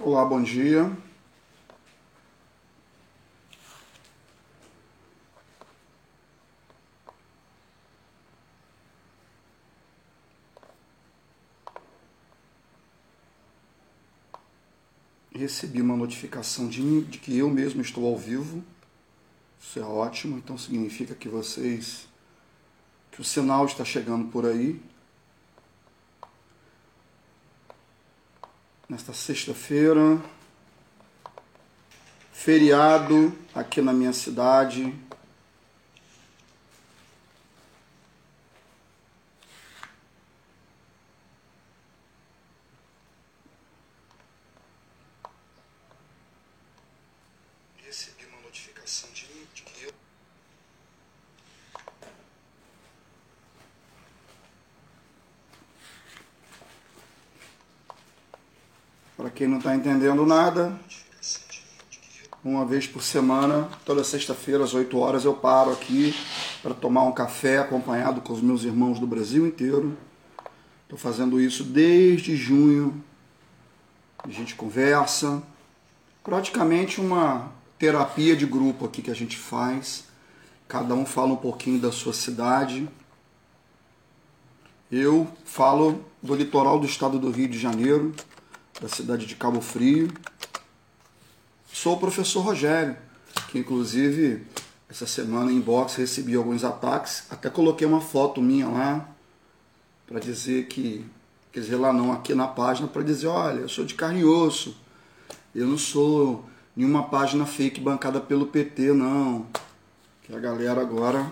Olá, bom dia. Recebi uma notificação de, de que eu mesmo estou ao vivo. Isso é ótimo, então significa que vocês que o sinal está chegando por aí. Nesta sexta-feira, feriado aqui na minha cidade. Recebi uma notificação de, de que eu Para quem não está entendendo nada, uma vez por semana, toda sexta-feira às 8 horas, eu paro aqui para tomar um café acompanhado com os meus irmãos do Brasil inteiro. Estou fazendo isso desde junho. A gente conversa, praticamente uma terapia de grupo aqui que a gente faz. Cada um fala um pouquinho da sua cidade. Eu falo do litoral do estado do Rio de Janeiro, da cidade de Cabo Frio. Sou o professor Rogério, que inclusive essa semana em box recebi alguns ataques, até coloquei uma foto minha lá para dizer que, quer dizer lá não, aqui na página para dizer, olha, eu sou de carne e osso. Eu não sou nenhuma página fake bancada pelo PT, não. Que a galera agora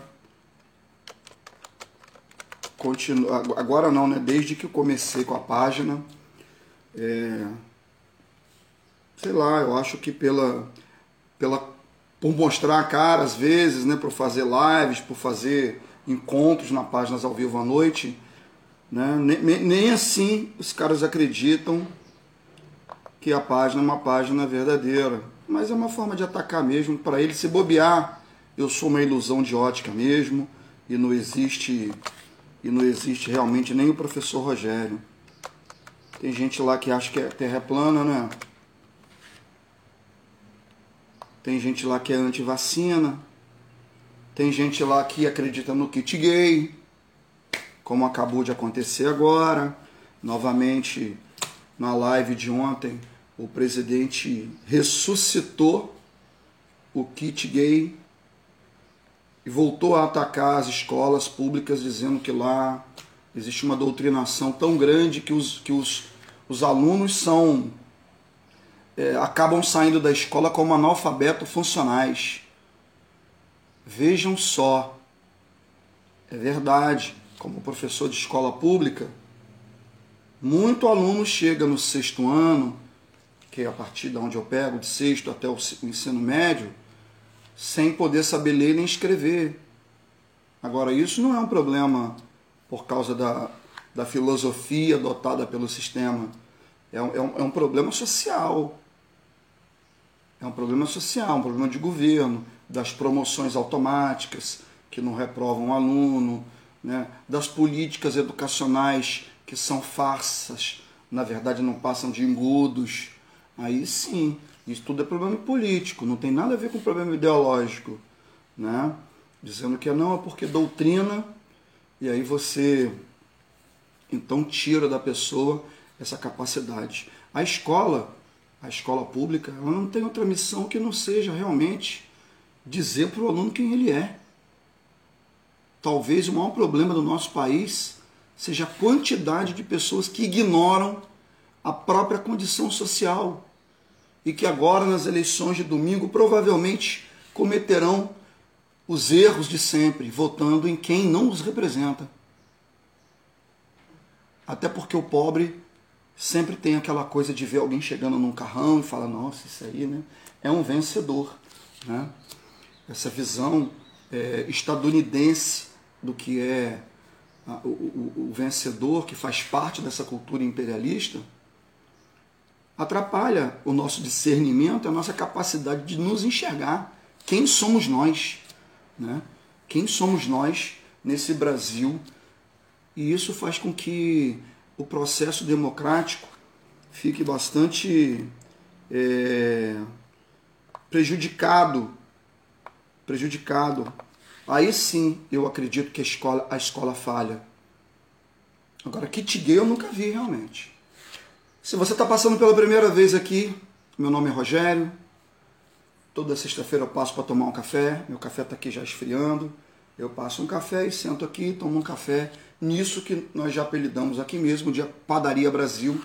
continua, agora não, né? Desde que eu comecei com a página, é, sei lá, eu acho que pela, pela por mostrar a cara às vezes, né, por fazer lives, por fazer encontros na páginas ao vivo à noite, né, nem, nem assim os caras acreditam que a página é uma página verdadeira, mas é uma forma de atacar mesmo para ele se bobear. Eu sou uma ilusão de ótica mesmo e não existe e não existe realmente nem o professor Rogério. Tem gente lá que acha que a Terra é plana, né? Tem gente lá que é anti-vacina. Tem gente lá que acredita no kit gay, como acabou de acontecer agora. Novamente, na live de ontem, o presidente ressuscitou o kit gay e voltou a atacar as escolas públicas, dizendo que lá Existe uma doutrinação tão grande que os, que os, os alunos são é, acabam saindo da escola como analfabetos funcionais. Vejam só, é verdade, como professor de escola pública, muito aluno chega no sexto ano, que é a partir de onde eu pego, de sexto até o ensino médio, sem poder saber ler nem escrever. Agora, isso não é um problema por causa da, da filosofia adotada pelo sistema. É um, é, um, é um problema social. É um problema social, um problema de governo, das promoções automáticas que não reprovam o aluno, né? das políticas educacionais que são farsas, na verdade não passam de engodos. Aí sim, isso tudo é problema político, não tem nada a ver com problema ideológico. Né? Dizendo que não é porque doutrina e aí você então tira da pessoa essa capacidade. A escola, a escola pública, ela não tem outra missão que não seja realmente dizer para o aluno quem ele é. Talvez o maior problema do nosso país seja a quantidade de pessoas que ignoram a própria condição social e que agora nas eleições de domingo provavelmente cometerão os erros de sempre, votando em quem não os representa. Até porque o pobre sempre tem aquela coisa de ver alguém chegando num carrão e fala, nossa, isso aí né, é um vencedor. Né? Essa visão é, estadunidense do que é a, o, o, o vencedor, que faz parte dessa cultura imperialista, atrapalha o nosso discernimento, a nossa capacidade de nos enxergar. Quem somos nós? Né? Quem somos nós nesse Brasil? E isso faz com que o processo democrático fique bastante é, prejudicado, prejudicado, aí sim eu acredito que a escola, a escola falha. Agora, kit gay eu nunca vi realmente. Se você está passando pela primeira vez aqui, meu nome é Rogério. Toda sexta-feira eu passo para tomar um café. Meu café está aqui já esfriando. Eu passo um café e sento aqui, tomo um café. Nisso que nós já apelidamos aqui mesmo de Padaria Brasil.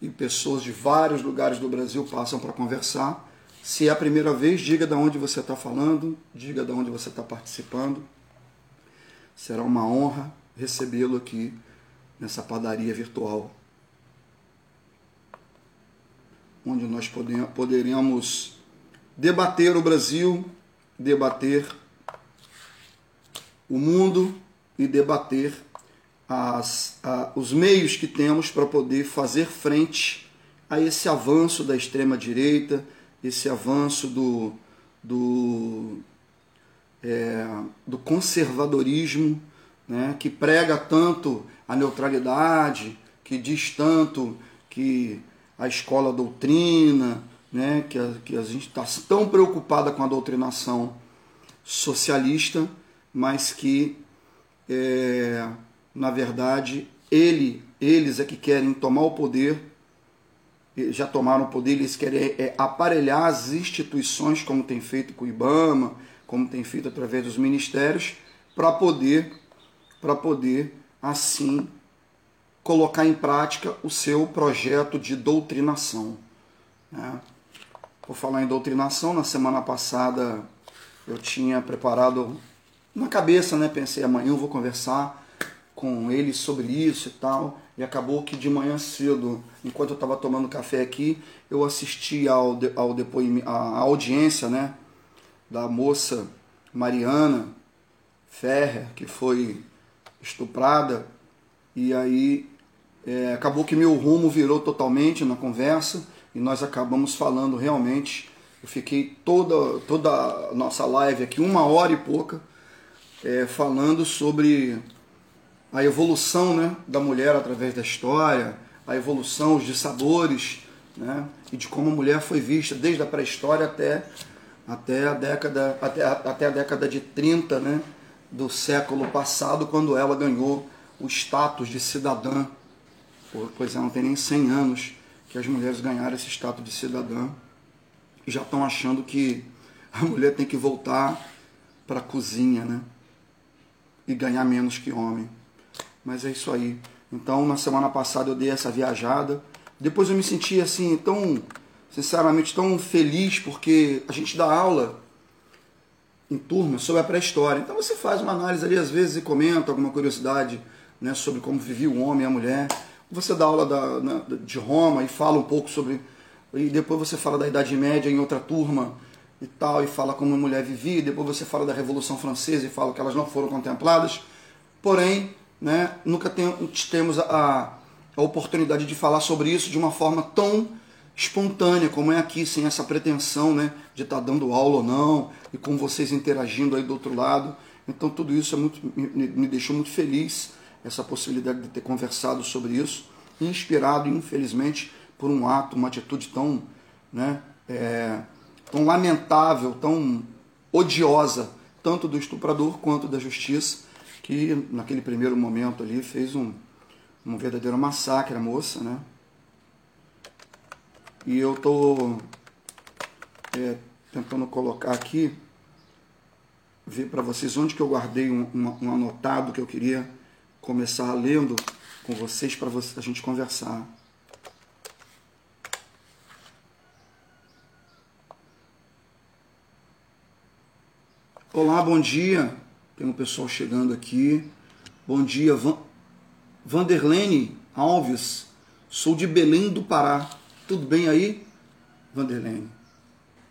E pessoas de vários lugares do Brasil passam para conversar. Se é a primeira vez, diga de onde você está falando, diga de onde você está participando. Será uma honra recebê-lo aqui nessa padaria virtual, onde nós poderemos debater o Brasil, debater o mundo e debater as, a, os meios que temos para poder fazer frente a esse avanço da extrema-direita, esse avanço do, do, é, do conservadorismo, né, que prega tanto a neutralidade, que diz tanto que a escola doutrina, né, que, a, que a gente está tão preocupada com a doutrinação socialista, mas que, é, na verdade, ele, eles é que querem tomar o poder, já tomaram o poder, eles querem é, aparelhar as instituições, como tem feito com o IBAMA, como tem feito através dos ministérios, para poder, para poder assim colocar em prática o seu projeto de doutrinação. Né? Por falar em doutrinação, na semana passada eu tinha preparado na cabeça, né? Pensei, amanhã eu vou conversar com ele sobre isso e tal. E acabou que de manhã cedo, enquanto eu estava tomando café aqui, eu assisti ao, ao depoimento, à audiência, né? Da moça Mariana Ferrer, que foi estuprada e aí é, acabou que meu rumo virou totalmente na conversa e nós acabamos falando realmente. Eu fiquei toda, toda a nossa live aqui, uma hora e pouca, é, falando sobre a evolução né, da mulher através da história, a evolução, os dissabores, né, e de como a mulher foi vista desde a pré-história até, até, a década, até, até a década de 30 né, do século passado, quando ela ganhou o status de cidadã, pois é, não tem nem 100 anos que as mulheres ganharam esse status de cidadã e já estão achando que a mulher tem que voltar para a cozinha, né? E ganhar menos que homem. Mas é isso aí. Então, na semana passada eu dei essa viajada. Depois eu me senti assim, tão, sinceramente, tão feliz, porque a gente dá aula em turma sobre a pré-história. Então você faz uma análise ali às vezes e comenta alguma curiosidade né, sobre como vivia o homem e a mulher. Você dá aula da, né, de Roma e fala um pouco sobre. E depois você fala da Idade Média em outra turma e tal, e fala como a mulher vivia. Depois você fala da Revolução Francesa e fala que elas não foram contempladas. Porém, né, nunca tem, temos a, a oportunidade de falar sobre isso de uma forma tão espontânea como é aqui, sem essa pretensão né, de estar tá dando aula ou não, e com vocês interagindo aí do outro lado. Então tudo isso é muito, me, me deixou muito feliz essa possibilidade de ter conversado sobre isso, inspirado, infelizmente, por um ato, uma atitude tão, né, é, tão lamentável, tão odiosa, tanto do estuprador quanto da justiça, que naquele primeiro momento ali fez um, um verdadeiro massacre à moça, né? E eu estou é, tentando colocar aqui, ver para vocês onde que eu guardei um, um, um anotado que eu queria começar lendo com vocês para a gente conversar. Olá, bom dia. Tem um pessoal chegando aqui. Bom dia, Van... Vanderlene Alves. Sou de Belém do Pará. Tudo bem aí, Vanderlene?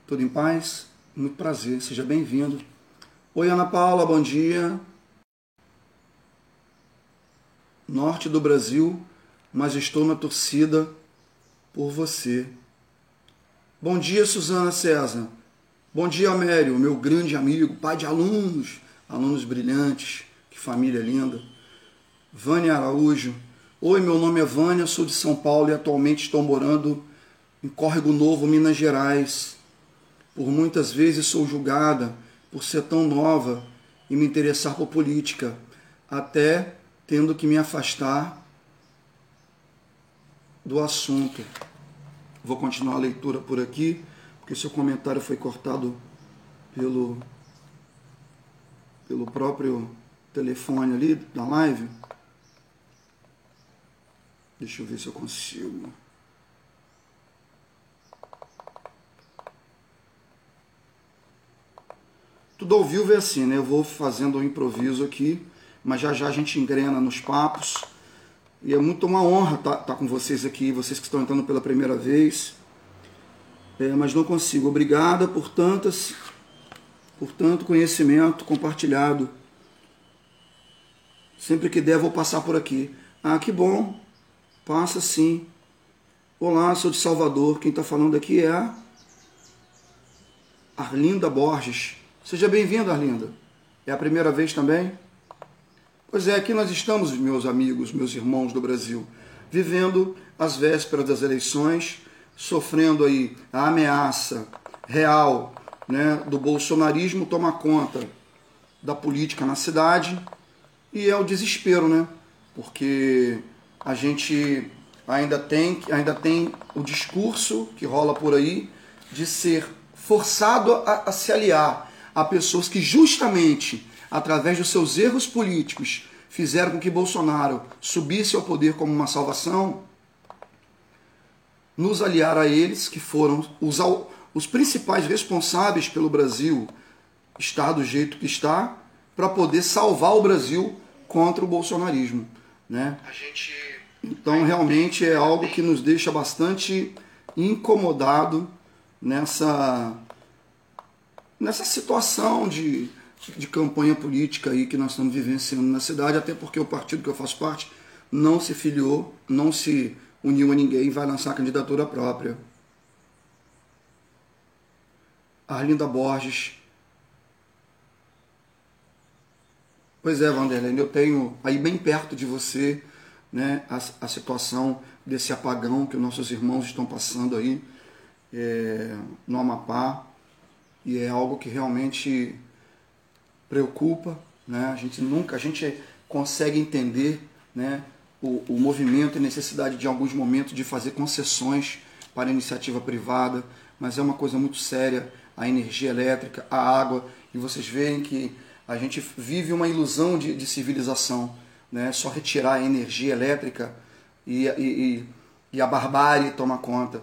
Tudo em paz? Muito prazer, seja bem-vindo. Oi, Ana Paula, bom dia norte do Brasil, mas estou na torcida por você. Bom dia, Suzana César. Bom dia, Amério, meu grande amigo, pai de alunos, alunos brilhantes, que família linda. Vânia Araújo. Oi, meu nome é Vânia, sou de São Paulo e atualmente estou morando em Córrego Novo, Minas Gerais. Por muitas vezes sou julgada por ser tão nova e me interessar por política, até tendo que me afastar do assunto. Vou continuar a leitura por aqui, porque seu comentário foi cortado pelo, pelo próprio telefone ali da live. Deixa eu ver se eu consigo. Tudo ao vivo é assim, né? Eu vou fazendo um improviso aqui, mas já já a gente engrena nos papos. E é muito uma honra estar tá, tá com vocês aqui, vocês que estão entrando pela primeira vez. É, mas não consigo. Obrigada por tantas, por tanto conhecimento compartilhado. Sempre que der, vou passar por aqui. Ah, que bom. Passa sim. Olá, sou de Salvador. Quem está falando aqui é a Arlinda Borges. Seja bem-vindo, Arlinda. É a primeira vez também? Pois é, aqui nós estamos, meus amigos, meus irmãos do Brasil, vivendo as vésperas das eleições, sofrendo aí a ameaça real né, do bolsonarismo tomar conta da política na cidade e é o desespero, né? Porque a gente ainda tem, ainda tem o discurso que rola por aí de ser forçado a, a se aliar a pessoas que justamente através dos seus erros políticos fizeram com que Bolsonaro subisse ao poder como uma salvação, nos aliar a eles, que foram os, os principais responsáveis pelo Brasil estar do jeito que está, para poder salvar o Brasil contra o bolsonarismo. Né? Então, realmente é algo que nos deixa bastante incomodado nessa nessa situação de, de campanha política aí que nós estamos vivenciando na cidade, até porque o partido que eu faço parte não se filiou, não se uniu a ninguém e vai lançar candidatura própria. Arlinda Borges. Pois é, Vanderlei, eu tenho aí bem perto de você né, a, a situação desse apagão que nossos irmãos estão passando aí é, no Amapá e é algo que realmente preocupa, né? A gente nunca, a gente consegue entender, né, o, o movimento e necessidade de alguns momentos de fazer concessões para iniciativa privada, mas é uma coisa muito séria a energia elétrica, a água, e vocês veem que a gente vive uma ilusão de, de civilização, né? Só retirar a energia elétrica e, e, e a barbárie toma conta.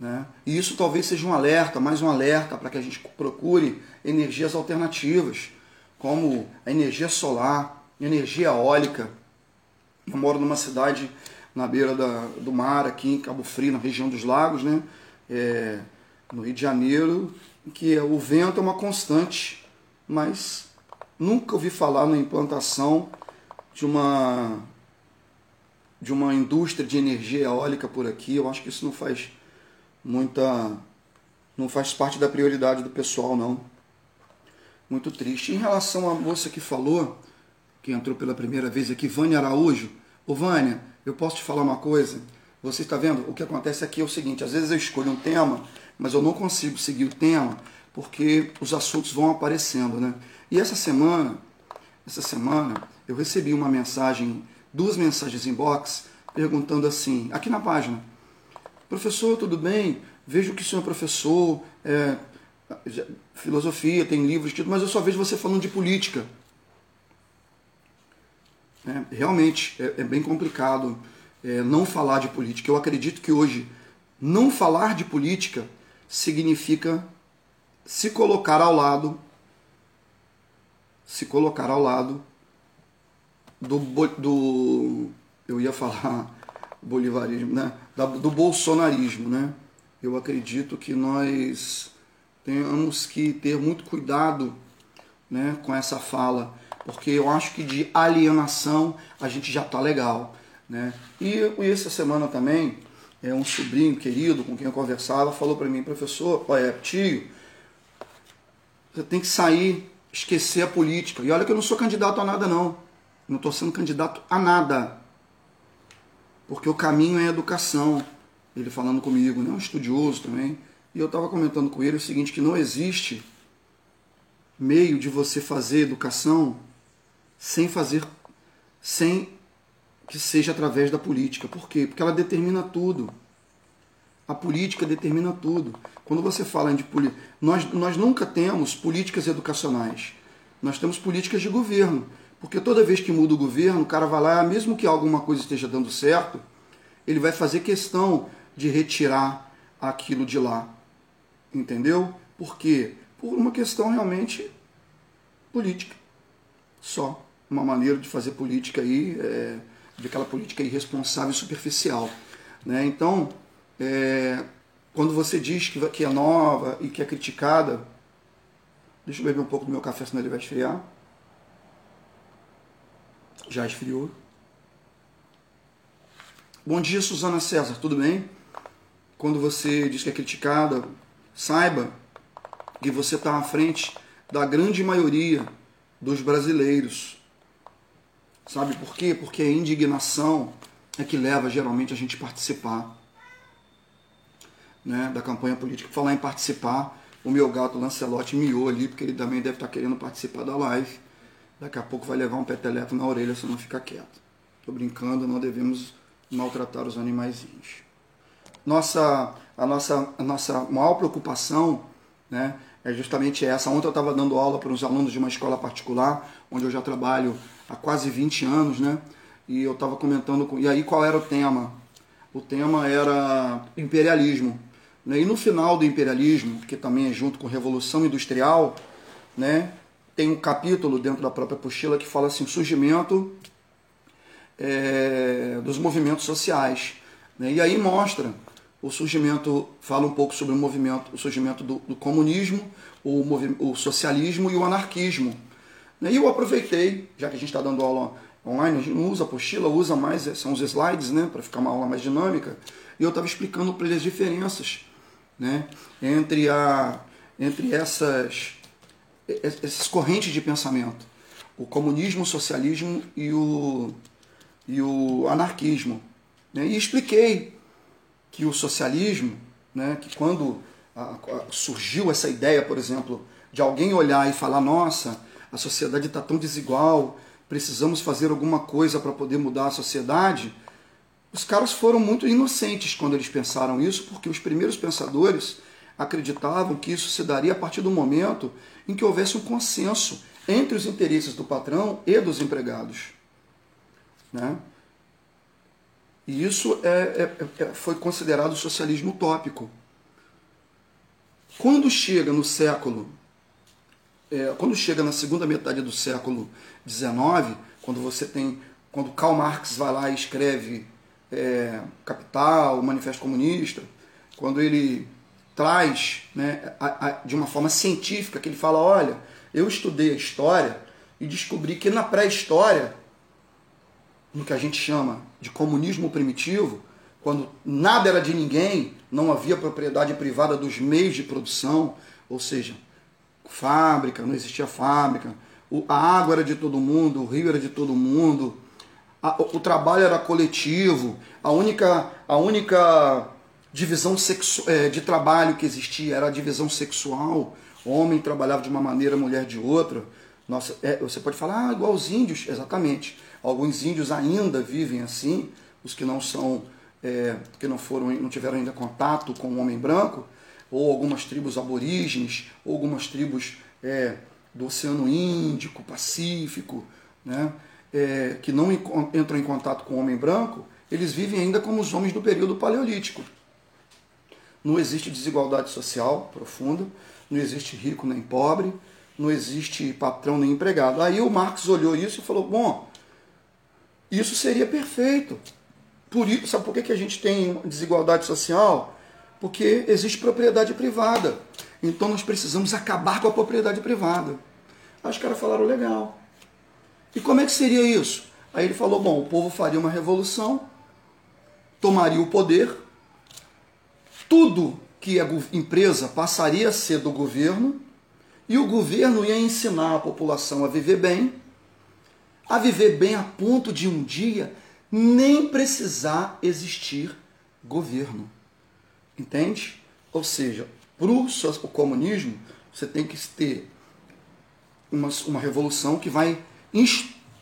Né? E isso talvez seja um alerta, mais um alerta para que a gente procure energias alternativas, como a energia solar, energia eólica. Eu moro numa cidade na beira da, do mar, aqui em Cabo Frio, na região dos lagos, né? É, no Rio de Janeiro, que o vento é uma constante, mas nunca ouvi falar na implantação de uma de uma indústria de energia eólica por aqui. Eu acho que isso não faz muita. não faz parte da prioridade do pessoal, não. Muito triste. Em relação à moça que falou, que entrou pela primeira vez aqui, Vânia Araújo. Ô Vânia, eu posso te falar uma coisa? Você está vendo? O que acontece aqui é o seguinte: às vezes eu escolho um tema, mas eu não consigo seguir o tema porque os assuntos vão aparecendo, né? E essa semana, essa semana, eu recebi uma mensagem, duas mensagens inbox, perguntando assim, aqui na página, Professor, tudo bem? Vejo que o senhor é professor, é, filosofia, tem livros, mas eu só vejo você falando de política. É, realmente é, é, bem complicado é, não falar de política. Eu acredito que hoje não falar de política significa se colocar ao lado, se colocar ao lado do, do eu ia falar bolivarismo, né? do bolsonarismo. Né? Eu acredito que nós temos que ter muito cuidado né, com essa fala, porque eu acho que de alienação a gente já está legal. Né? E, essa semana também, é um sobrinho querido com quem eu conversava falou para mim, professor, olha, tio, você tem que sair, esquecer a política. E olha que eu não sou candidato a nada, não. Não estou sendo candidato a nada porque o caminho é a educação, ele falando comigo, né, um estudioso também, e eu estava comentando com ele o seguinte, que não existe meio de você fazer educação sem fazer, sem que seja através da política. Por quê? Porque ela determina tudo. A política determina tudo. Quando você fala de política, nós, nós nunca temos políticas educacionais. Nós temos políticas de governo. Porque toda vez que muda o governo, o cara vai lá, mesmo que alguma coisa esteja dando certo, ele vai fazer questão de retirar aquilo de lá. Entendeu? Por quê? Por uma questão realmente política. Só. Uma maneira de fazer política aí, é, de aquela política irresponsável e superficial. Né? Então, é, quando você diz que, que é nova e que é criticada, deixa eu beber um pouco do meu café, senão ele vai esfriar. Já esfriou. Bom dia, Suzana César, tudo bem? Quando você diz que é criticada, saiba que você está à frente da grande maioria dos brasileiros. Sabe por quê? Porque a indignação é que leva geralmente a gente participar né, da campanha política. Falar em participar, o meu gato Lancelote miou ali, porque ele também deve estar querendo participar da live. Daqui a pouco vai levar um peteleto na orelha se não ficar quieto. Estou brincando, não devemos maltratar os animaizinhos. Nossa, a, nossa, a nossa maior preocupação né, é justamente essa. Ontem eu estava dando aula para uns alunos de uma escola particular, onde eu já trabalho há quase 20 anos, né? E eu estava comentando com. E aí qual era o tema? O tema era imperialismo. Né? E no final do imperialismo, que também é junto com Revolução Industrial, né? tem um capítulo dentro da própria apostila que fala assim: surgimento é, dos movimentos sociais. Né? E aí mostra o surgimento, fala um pouco sobre o movimento, o surgimento do, do comunismo, o, o, socialismo e o anarquismo. E eu aproveitei, já que a gente está dando aula online, a gente não usa apostila, usa mais, são os slides, né, para ficar uma aula mais dinâmica, e eu estava explicando para eles as diferenças né, entre, a, entre essas, essas correntes de pensamento, o comunismo, o socialismo e o, e o anarquismo. Né? E expliquei que o socialismo, né, que quando a, a, surgiu essa ideia, por exemplo, de alguém olhar e falar: nossa, a sociedade está tão desigual, precisamos fazer alguma coisa para poder mudar a sociedade. Os caras foram muito inocentes quando eles pensaram isso, porque os primeiros pensadores acreditavam que isso se daria a partir do momento em que houvesse um consenso entre os interesses do patrão e dos empregados. Né? E isso é, é, é, foi considerado socialismo utópico. Quando chega no século, é, quando chega na segunda metade do século XIX, quando você tem, quando Karl Marx vai lá e escreve é, Capital, o Manifesto Comunista, quando ele traz né, a, a, de uma forma científica, que ele fala, olha, eu estudei a história e descobri que na pré-história no que a gente chama de comunismo primitivo, quando nada era de ninguém, não havia propriedade privada dos meios de produção, ou seja, fábrica, não existia fábrica, a água era de todo mundo, o rio era de todo mundo, a, o trabalho era coletivo, a única, a única divisão sexu, é, de trabalho que existia era a divisão sexual, o homem trabalhava de uma maneira, mulher de outra. Nossa, é, você pode falar, ah, igual os índios, exatamente. Alguns índios ainda vivem assim, os que não são, é, que não foram, não tiveram ainda contato com o homem branco, ou algumas tribos aborígenes, ou algumas tribos é, do Oceano Índico, Pacífico, né, é, que não entram em contato com o homem branco, eles vivem ainda como os homens do período paleolítico. Não existe desigualdade social profunda, não existe rico nem pobre, não existe patrão nem empregado. Aí o Marx olhou isso e falou: bom, isso seria perfeito. Por isso, sabe por que, que a gente tem desigualdade social? Porque existe propriedade privada. Então nós precisamos acabar com a propriedade privada. Aí os caras falaram legal. E como é que seria isso? Aí ele falou: bom, o povo faria uma revolução, tomaria o poder, tudo que é empresa passaria a ser do governo, e o governo ia ensinar a população a viver bem, a viver bem a ponto de um dia nem precisar existir governo. Entende? Ou seja, para o comunismo, você tem que ter uma, uma revolução que vai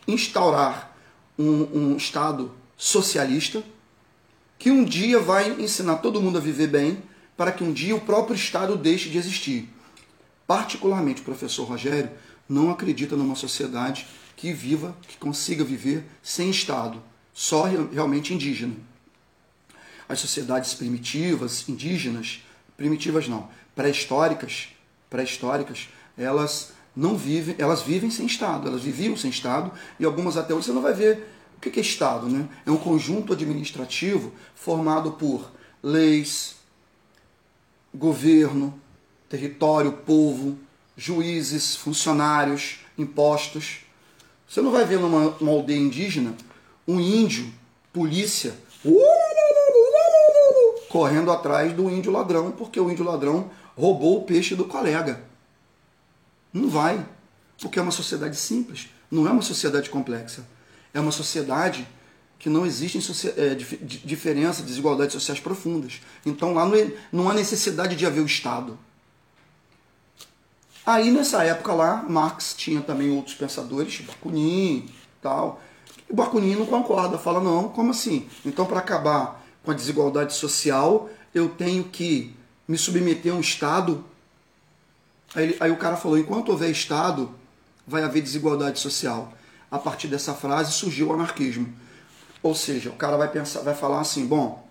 instaurar um, um Estado socialista que um dia vai ensinar todo mundo a viver bem para que um dia o próprio Estado deixe de existir. Particularmente, o professor Rogério não acredita numa sociedade que viva, que consiga viver sem Estado, só realmente indígena. As sociedades primitivas, indígenas, primitivas não, pré-históricas, pré-históricas, elas não vivem, elas vivem sem Estado, elas viviam sem Estado e algumas até hoje você não vai ver o que é Estado, né? É um conjunto administrativo formado por leis, governo, território, povo, juízes, funcionários, impostos. Você não vai ver numa, aldeia indígena um índio, polícia, correndo atrás do índio ladrão, porque o índio ladrão roubou o peixe do colega. Não vai, porque é uma sociedade simples, não é uma sociedade complexa. É uma sociedade que não existem é, diferença, desigualdades sociais profundas. Então lá não, é, não há necessidade de haver o Estado. Aí nessa época lá, Marx tinha também outros pensadores, Bakunin tal. E Bakunin não concorda, fala, não, como assim? Então para acabar com a desigualdade social, eu tenho que me submeter a um Estado. Aí, aí o cara falou, enquanto houver Estado, vai haver desigualdade social. A partir dessa frase surgiu o anarquismo. Ou seja, o cara vai pensar, vai falar assim, bom,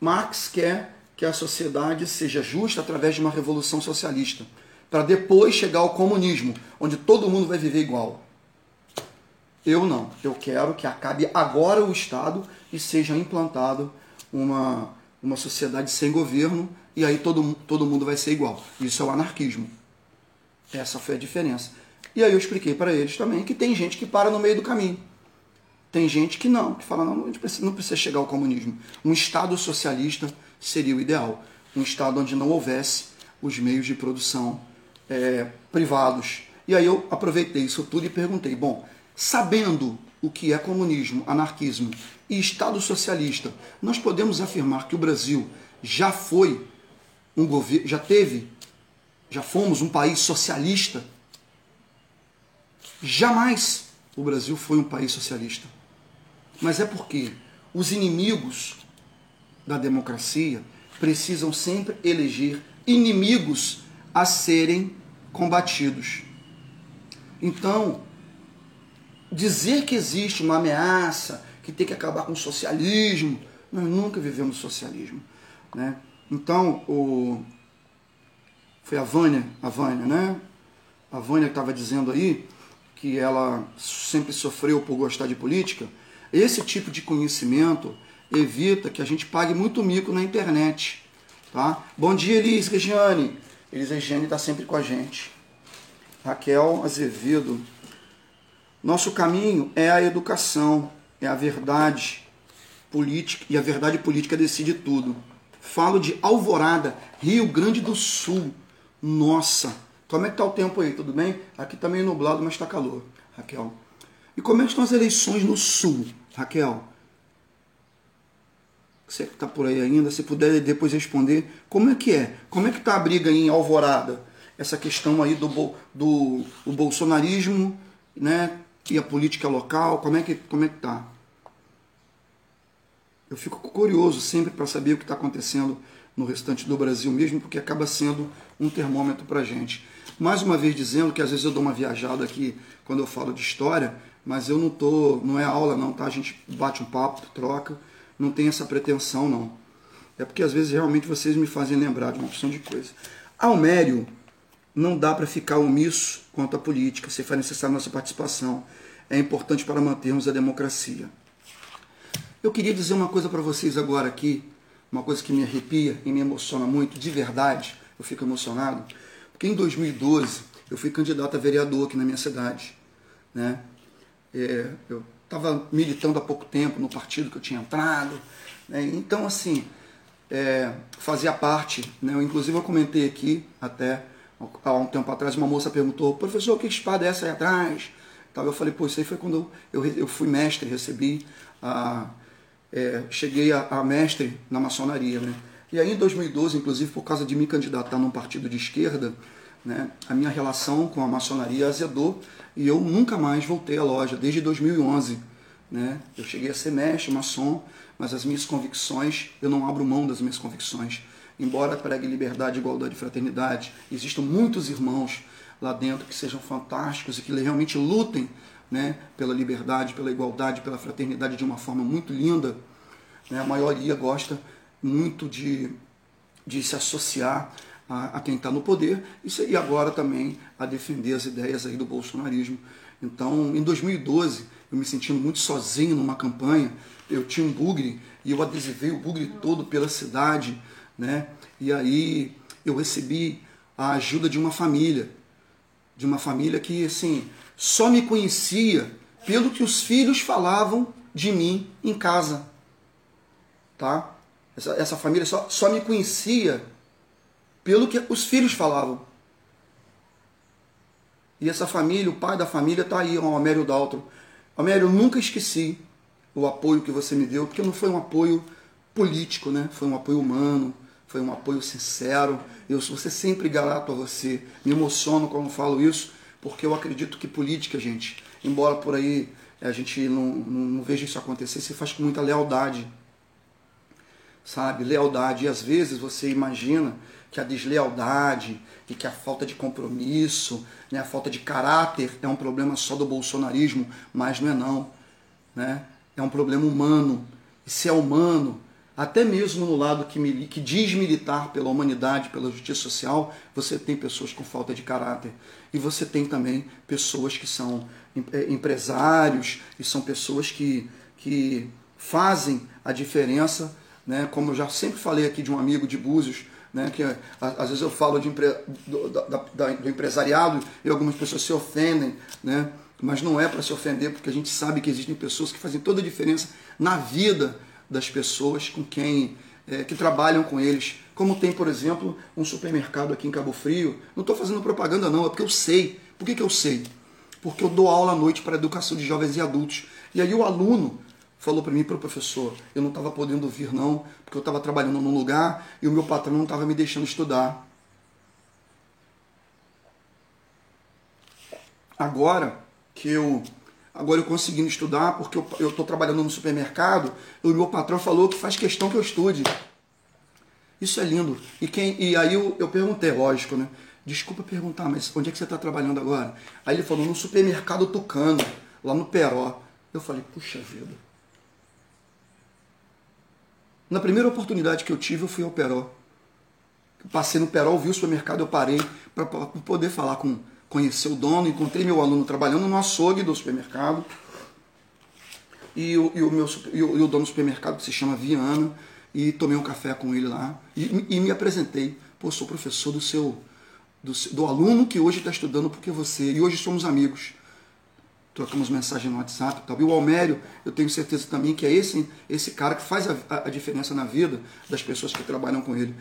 Marx quer que a sociedade seja justa através de uma revolução socialista, para depois chegar ao comunismo, onde todo mundo vai viver igual. Eu não. Eu quero que acabe agora o Estado e seja implantado uma, uma sociedade sem governo e aí todo, todo mundo vai ser igual. Isso é o anarquismo. Essa foi a diferença. E aí eu expliquei para eles também que tem gente que para no meio do caminho. Tem gente que não, que fala, não, gente precisa, não precisa chegar ao comunismo. Um Estado socialista seria o ideal. Um Estado onde não houvesse os meios de produção é, privados. E aí eu aproveitei isso tudo e perguntei, bom, sabendo o que é comunismo, anarquismo e Estado socialista, nós podemos afirmar que o Brasil já foi um governo, já teve, já fomos um país socialista? Jamais o Brasil foi um país socialista mas é porque os inimigos da democracia precisam sempre eleger inimigos a serem combatidos. Então, dizer que existe uma ameaça, que tem que acabar com o socialismo, nós nunca vivemos socialismo. Né? Então, o... foi a Vânia, a Vânia, né? A Vânia estava dizendo aí que ela sempre sofreu por gostar de política. Esse tipo de conhecimento evita que a gente pague muito mico na internet. Tá? Bom dia, Elis Regiane. Elis Regiane está sempre com a gente. Raquel Azevedo. Nosso caminho é a educação, é a verdade política, e a verdade política decide tudo. Falo de Alvorada, Rio Grande do Sul. Nossa, como é que tá o tempo aí? Tudo bem? Aqui tá meio nublado, mas está calor, Raquel. E como é que estão as eleições no Sul? Raquel, você que está por aí ainda, se puder depois responder, como é que é? Como é que está a briga em Alvorada? Essa questão aí do, do o bolsonarismo né, e a política local, como é que como é que está? Eu fico curioso sempre para saber o que está acontecendo no restante do Brasil mesmo, porque acaba sendo um termômetro para gente. Mais uma vez dizendo que às vezes eu dou uma viajada aqui quando eu falo de história, mas eu não tô, não é aula não, tá? A gente bate um papo, troca, não tem essa pretensão não. É porque às vezes realmente vocês me fazem lembrar de uma opção de coisa. Almério, não dá para ficar omisso quanto à política, se faz necessária nossa participação. É importante para mantermos a democracia. Eu queria dizer uma coisa para vocês agora aqui, uma coisa que me arrepia e me emociona muito, de verdade, eu fico emocionado, porque em 2012 eu fui candidato a vereador aqui na minha cidade, né? É, eu estava militando há pouco tempo no partido que eu tinha entrado. Né? Então, assim, é, fazia parte. Né? Eu, inclusive, eu comentei aqui até há um tempo atrás, uma moça perguntou, professor, que espada é essa aí atrás? Eu falei, pô, isso aí foi quando eu, eu, eu fui mestre, recebi a, é, cheguei a, a, mestre na maçonaria. Né? E aí em 2012, inclusive por causa de me candidatar num partido de esquerda, né, a minha relação com a maçonaria azedou e eu nunca mais voltei à loja, desde 2011. Né? Eu cheguei a ser mestre, maçom, mas as minhas convicções, eu não abro mão das minhas convicções. Embora pregue liberdade, igualdade e fraternidade, existam muitos irmãos lá dentro que sejam fantásticos e que realmente lutem né, pela liberdade, pela igualdade, pela fraternidade de uma forma muito linda. Né? A maioria gosta muito de, de se associar a, a quem está no poder e agora também a defender as ideias aí do bolsonarismo. Então, em 2012, eu me sentindo muito sozinho numa campanha, eu tinha um bugre e eu adesivei o bugre todo pela cidade, né? E aí eu recebi a ajuda de uma família, de uma família que assim só me conhecia pelo que os filhos falavam de mim em casa, tá? Essa, essa família só, só me conhecia pelo que os filhos falavam. E essa família, o pai da família está aí, o Amério Daltro. Amério, eu nunca esqueci o apoio que você me deu, porque não foi um apoio político, né? Foi um apoio humano, foi um apoio sincero. Eu vou ser sempre grato a você. Me emociono quando falo isso, porque eu acredito que política, gente, embora por aí a gente não, não, não veja isso acontecer, se faz com muita lealdade. Sabe? Lealdade. E às vezes você imagina que a deslealdade e que a falta de compromisso, né, a falta de caráter é um problema só do bolsonarismo, mas não é não. Né? É um problema humano. E se é humano, até mesmo no lado que, que diz militar pela humanidade, pela justiça social, você tem pessoas com falta de caráter. E você tem também pessoas que são é, empresários e são pessoas que, que fazem a diferença, né? como eu já sempre falei aqui de um amigo de Búzios, né, que às vezes eu falo de empre, do, da, do empresariado e algumas pessoas se ofendem, né, mas não é para se ofender, porque a gente sabe que existem pessoas que fazem toda a diferença na vida das pessoas com quem é, que trabalham com eles. Como tem, por exemplo, um supermercado aqui em Cabo Frio. Não estou fazendo propaganda não, é porque eu sei. Por que, que eu sei? Porque eu dou aula à noite para educação de jovens e adultos. E aí o aluno falou para mim, para o professor, eu não estava podendo vir não, porque eu estava trabalhando num lugar e o meu patrão não estava me deixando estudar. Agora que eu Agora eu conseguindo estudar, porque eu estou trabalhando no supermercado, o meu patrão falou que faz questão que eu estude. Isso é lindo. E, quem, e aí eu, eu perguntei, lógico, né? Desculpa perguntar, mas onde é que você está trabalhando agora? Aí ele falou, no supermercado Tucano, lá no Peró. Eu falei, puxa vida. Na primeira oportunidade que eu tive, eu fui ao Peró. Passei no Peró, vi o supermercado, eu parei para poder falar com, conhecer o dono, encontrei meu aluno trabalhando no açougue do supermercado. E o, e o, meu, e o, e o dono do supermercado, que se chama Viana, e tomei um café com ele lá e, e me apresentei. Pô, sou professor do seu do, do aluno que hoje está estudando porque você. E hoje somos amigos. Trocamos mensagem no WhatsApp e tal. E o Almério, eu tenho certeza também que é esse, esse cara que faz a, a, diferença na vida das pessoas que trabalham com ele.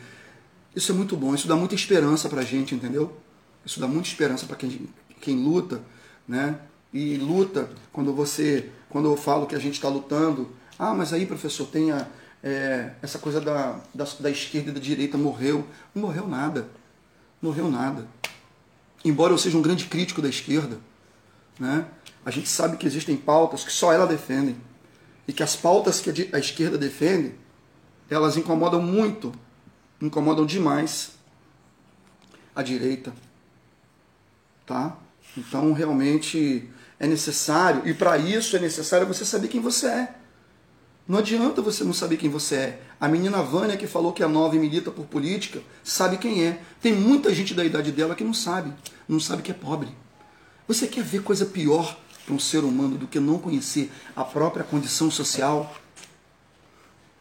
Isso é muito bom, isso dá muita esperança pra gente, entendeu? Isso dá muita esperança para quem, quem luta, né? E luta quando você, quando eu falo que a gente está lutando, ah, mas aí professor tem a, é, essa coisa da, da, da esquerda e da direita morreu, não morreu nada, morreu nada. Embora eu seja um grande crítico da esquerda, né? A gente sabe que existem pautas que só ela defende e que as pautas que a, esquerda defende, elas incomodam muito, incomodam demais a direita tá? Então, realmente é necessário, e para isso é necessário você saber quem você é. Não adianta você não saber quem você é. A menina Vânia, que falou que é nova e milita por política, sabe quem é. Tem muita gente da idade dela que não sabe, não sabe que é pobre. Você quer ver coisa pior para um ser humano do que não conhecer a própria condição social?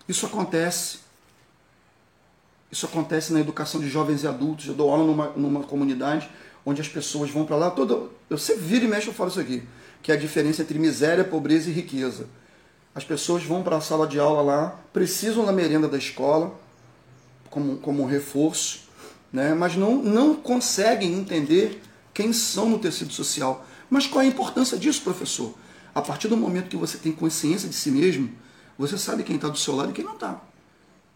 Isso acontece. Isso acontece na educação de jovens e adultos. Eu dou aula numa, numa comunidade onde as pessoas vão para lá, toda, você vira e mexe, eu falo isso aqui, que é a diferença entre miséria, pobreza e riqueza. As pessoas vão para a sala de aula lá, precisam da merenda da escola, como, como um reforço, né? mas não, não conseguem entender quem são no tecido social. Mas qual é a importância disso, professor? A partir do momento que você tem consciência de si mesmo, Você sabe quem está do seu lado e quem não está.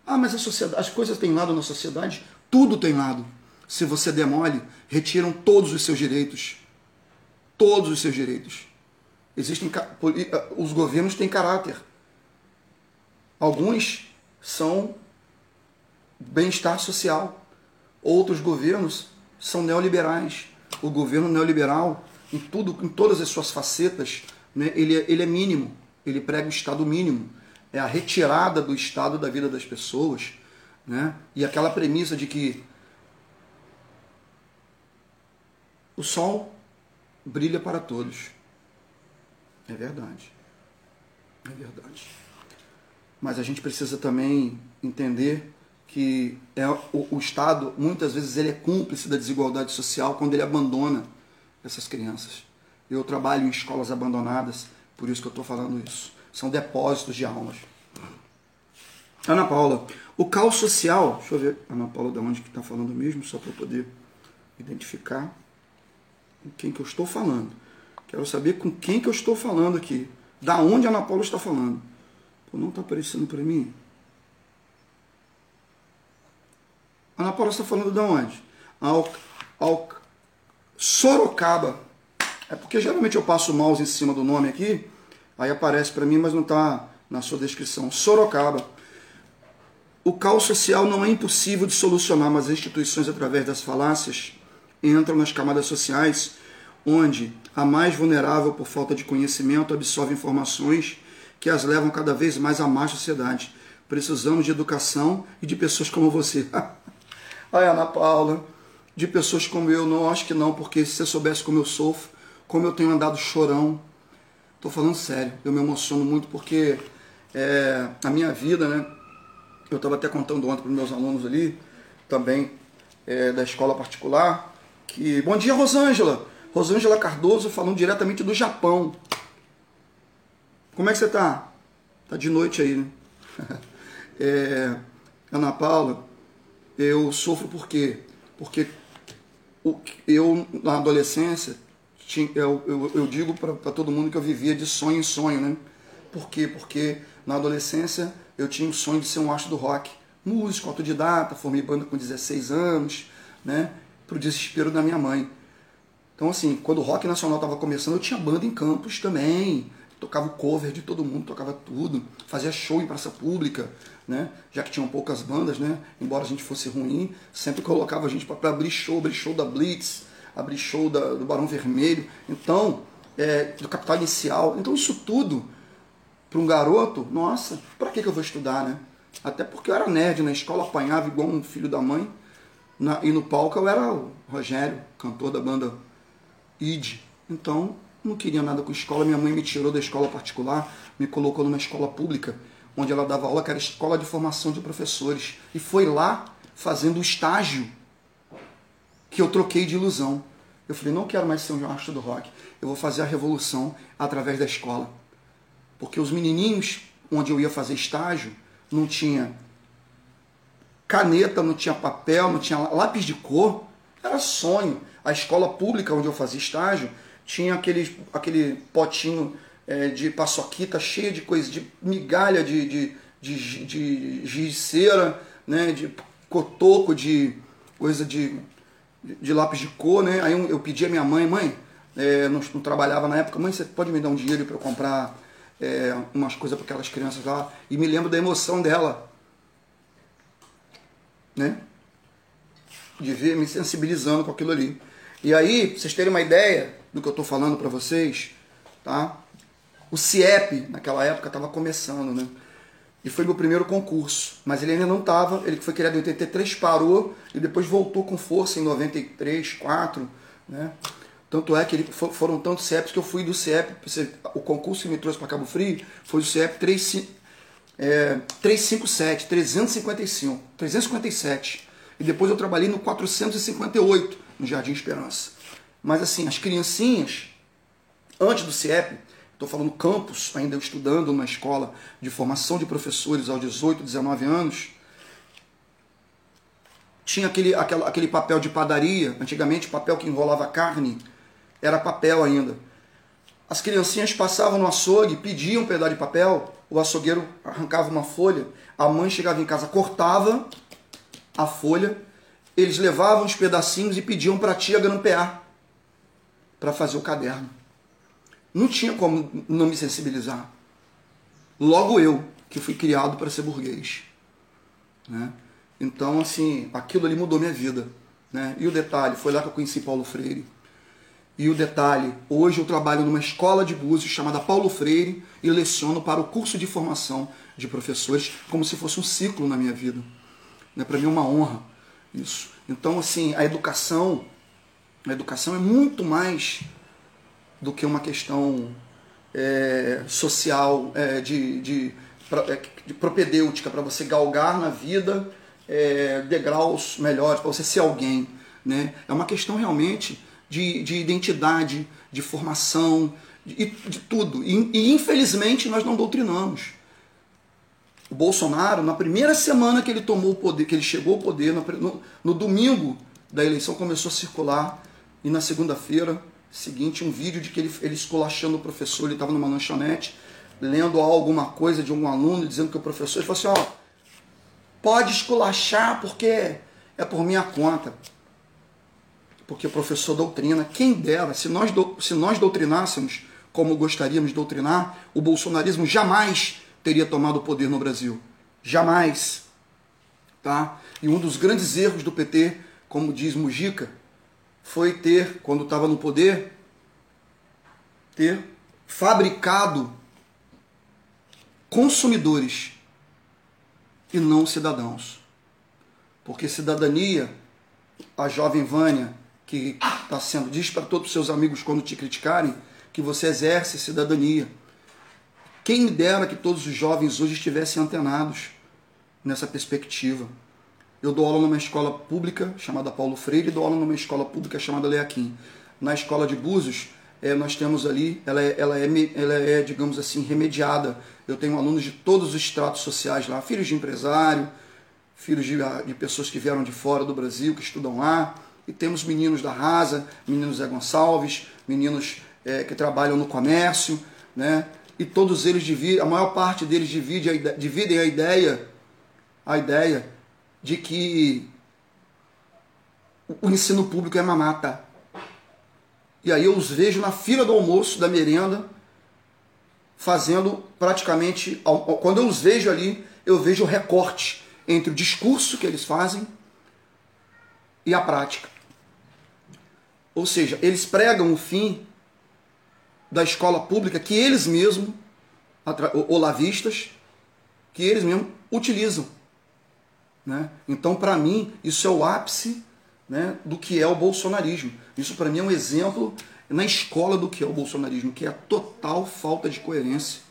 Ah, mas a sociedade, as coisas têm lado na sociedade? Tudo tem lado. Se você demole, retiram todos os seus direitos. Todos os seus direitos. Existem ah, os governos têm caráter. Alguns são bem-estar social. Outros governos são neoliberais. O governo neoliberal, em tudo, em todas as suas facetas, né, ele, é, ele é mínimo. Ele prega o Estado mínimo. É a retirada do Estado da vida das pessoas. Né? E aquela premissa de que o sol brilha para todos. É verdade. É verdade. Mas a gente precisa também entender que é o, o, Estado, muitas vezes, ele é cúmplice da desigualdade social quando ele abandona essas crianças. Eu trabalho em escolas abandonadas, por isso que eu estou falando isso. São depósitos de almas. Ana Paula, o caos social, deixa eu ver, Ana Paula, de onde que está falando mesmo, só para eu poder identificar com quem que eu estou falando. Quero saber com quem que eu estou falando aqui. Da onde a Ana Paula está falando. Pô, não está aparecendo para mim. Ana está falando de onde? Al, Sorocaba. É porque geralmente eu passo o mouse em cima do nome aqui, aí aparece para mim, mas não está na sua descrição. Sorocaba. O caos social não é impossível de solucionar, mas as instituições, através das falácias, entram nas camadas sociais, onde a mais vulnerável, por falta de conhecimento, absorve informações que as levam cada vez mais à má sociedade. Precisamos de educação e de pessoas como você. Ai, Ana Paula, de pessoas como eu, não acho que não, porque se você soubesse como eu sofro, como eu tenho andado chorão, estou falando sério, eu me emociono muito porque é, a minha vida, né? Eu estava até contando ontem para meus alunos ali, também é, da escola particular, que. Bom dia, Rosângela! Rosângela Cardoso falando diretamente do Japão. Como é que você está? Tá de noite aí, né? é, Ana Paula, eu sofro por quê? Porque eu, na adolescência, eu, eu, eu digo para todo mundo que eu vivia de sonho em sonho, né? Por quê? Porque na adolescência eu tinha o sonho de ser um astro do rock. Músico, autodidata, formei banda com 16 anos, né? Pro desespero da minha mãe. Então, assim, quando o rock nacional estava começando, eu tinha banda em campos também. Tocava o cover de todo mundo, tocava tudo. Fazia show em praça pública né? Já que tinham poucas bandas, né? Embora a gente fosse ruim, sempre colocava a gente para abrir show, abrir show da Blitz, abrir show da, do Barão Vermelho, então é, do Capital Inicial. Então isso tudo para um garoto, nossa, para que, que eu vou estudar, né? Até porque eu era nerd na escola, apanhava igual um filho da mãe. Na, e no palco eu era o Rogério, cantor da banda ID. Então, não queria nada com escola. Minha mãe me tirou da escola particular, me colocou numa escola pública onde ela dava aula, que era a Escola de Formação de Professores. E foi lá, fazendo o estágio, que eu troquei de ilusão. Eu falei, não quero mais ser um astro do rock, eu vou fazer a revolução através da escola. Porque os menininhos, onde eu ia fazer estágio, não tinha caneta, não tinha papel, não tinha lápis de cor, era sonho. A escola pública onde eu fazia estágio tinha aquele, aquele potinho é, de paçoquita cheia de coisa, de migalha de, de, de, de de cera, né, de cotoco, de coisa de, de lápis de cor, né? Aí eu pedi a minha mãe, mãe, é, não, não, trabalhava na época, mãe, você pode me dar um dinheiro para eu comprar é, umas coisas para aquelas crianças lá? E me lembro da emoção dela, né? De ver, me sensibilizando com aquilo ali. E aí, pra vocês terem uma ideia do que eu estou falando para vocês, tá? O CIEP, naquela época, estava começando, né? E foi meu primeiro concurso. Mas ele ainda não estava, ele foi criado em 83, parou e depois voltou com força em 93, 4, né? Tanto é que ele, foram tantos CIEPs que eu fui do CIEP, o concurso que me trouxe para Cabo Frio foi o CIEP 3, é, 357, 355, 357. E depois eu trabalhei no 458, no Jardim Esperança. Mas assim, as criancinhas, antes do CIEP, estou falando campus, ainda estudando na escola de formação de professores aos 18, 19 anos, tinha aquele, aquele, aquele papel de padaria, antigamente papel que enrolava carne, era papel ainda. As criancinhas passavam no açougue, pediam um pedaço de papel, o açougueiro arrancava uma folha, a mãe chegava em casa, cortava a folha, eles levavam os pedacinhos e pediam para a tia grampear para fazer o caderno. Não tinha como não me sensibilizar. Logo eu, que fui criado para ser burguês. Né? Então, assim, aquilo ali mudou minha vida. Né? E o detalhe, foi lá que eu conheci Paulo Freire. E o detalhe, hoje eu trabalho numa escola de Búzios chamada Paulo Freire e leciono para o curso de formação de professores como se fosse um ciclo na minha vida. Né? Para mim é uma honra isso. Então, assim, a educação, a educação é muito mais do que uma questão é, social, é, de, de, é, de propedêutica, para você galgar na vida é, degraus melhores, para você ser alguém. Né? É uma questão realmente de, de identidade, de formação, de, de tudo. E, e, infelizmente nós não doutrinamos. O Bolsonaro, na primeira semana que ele tomou o poder, que ele chegou ao poder, no, no, no domingo da eleição começou a circular, e na segunda-feira seguinte um vídeo de que ele, ele esculachando o professor, ele estava numa lanchonete, lendo alguma coisa de um aluno, dizendo que o professor, ele falou assim, ó, pode esculachar porque é por minha conta porque o professor doutrina. Quem dera, se nós, se nós doutrinássemos como gostaríamos de doutrinar, o bolsonarismo jamais teria tomado o poder no Brasil. Jamais. Tá? E um dos grandes erros do PT, como diz Mujica, foi ter, quando estava no poder, ter fabricado consumidores e não cidadãos. Porque cidadania, a jovem Vânia que está sendo, diz para todos os seus amigos quando te criticarem, que você exerce cidadania. Quem dera que todos os jovens hoje estivessem antenados nessa perspectiva. Eu dou aula numa escola pública chamada Paulo Freire e dou aula numa escola pública chamada Leaquim. Na escola de Búzios, é, nós temos ali, ela é, ela, é, ela é, digamos assim, remediada. Eu tenho alunos de todos os estratos sociais lá, filhos de empresário, filhos de, de pessoas que vieram de fora do Brasil, que estudam lá, e temos meninos da Rasa, meninos Zé Gonçalves, meninos é, que trabalham no comércio, né? E todos eles dividem, a maior parte deles divide a, dividem a ideia, a ideia de que o ensino público é mamata. E aí eu os vejo na fila do almoço, da merenda, fazendo praticamente. Quando eu os vejo ali, eu vejo o recorte entre o discurso que eles fazem e a prática. Ou seja, eles pregam o fim da escola pública que eles mesmos, olavistas, que eles mesmos utilizam. Né? Então, para mim, isso é o ápice né, do que é o bolsonarismo. Isso, para mim, é um exemplo na escola do que é o bolsonarismo, que é a total falta de coerência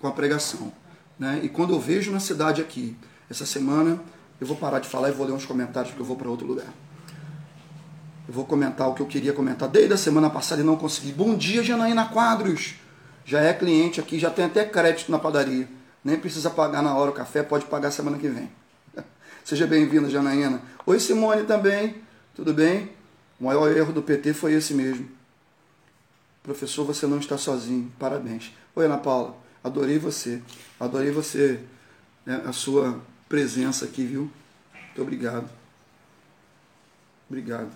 com a pregação. Né? E quando eu vejo na cidade aqui, essa semana, eu vou parar de falar e vou ler uns comentários porque eu vou para outro lugar. Eu vou comentar o que eu queria comentar desde a semana passada e não consegui. Bom dia, Janaína Quadros. Já é cliente aqui, já tem até crédito na padaria. Nem precisa pagar na hora o café, pode pagar semana que vem. Seja bem-vinda, Janaína. Oi, Simone também. Tudo bem? O maior erro do PT foi esse mesmo. Professor, você não está sozinho. Parabéns. Oi, Ana Paula. Adorei você. Adorei você, né, a sua presença aqui, viu? Muito obrigado. Obrigado.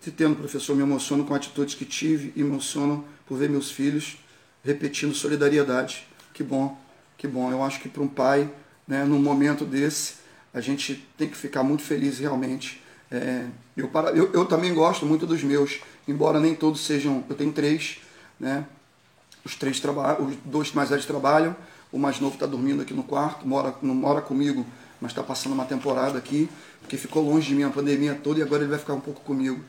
Se tendo, professor, me emociono com atitudes que tive e emociono por ver meus filhos repetindo solidariedade. Que bom, que bom. Eu acho que para um pai, né, num momento desse, a gente tem que ficar muito feliz realmente. É, eu, para, eu, eu também gosto muito dos meus, embora nem todos sejam. Eu tenho três, né? Os três trabalham, os dois mais velhos trabalham, o mais novo está dormindo aqui no quarto, mora, não mora comigo, mas está passando uma temporada aqui, porque ficou longe de mim a pandemia toda e agora ele vai ficar um pouco comigo.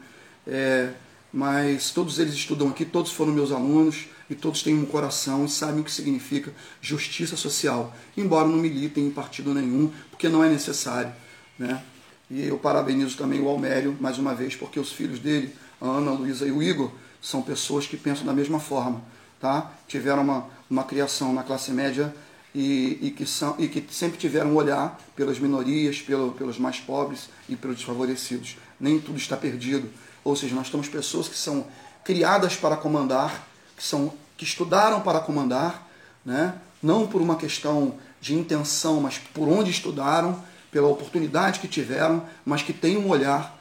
É, mas todos eles estudam aqui, todos foram meus alunos e todos têm um coração e sabem o que significa justiça social, embora não militem em partido nenhum, porque não é necessário. Né? E eu parabenizo também o Almério, mais uma vez, porque os filhos dele, a Ana, a Luísa e o Igor, são pessoas que pensam da mesma forma. Tá? Tiveram uma, uma criação na classe média e, e, que são, e que sempre tiveram um olhar pelas minorias, pelo, pelos mais pobres e pelos desfavorecidos. Nem tudo está perdido ou seja, nós temos pessoas que são criadas para comandar que são que estudaram para comandar, né? não por uma questão de intenção, mas por onde estudaram, pela oportunidade que tiveram, mas que têm um olhar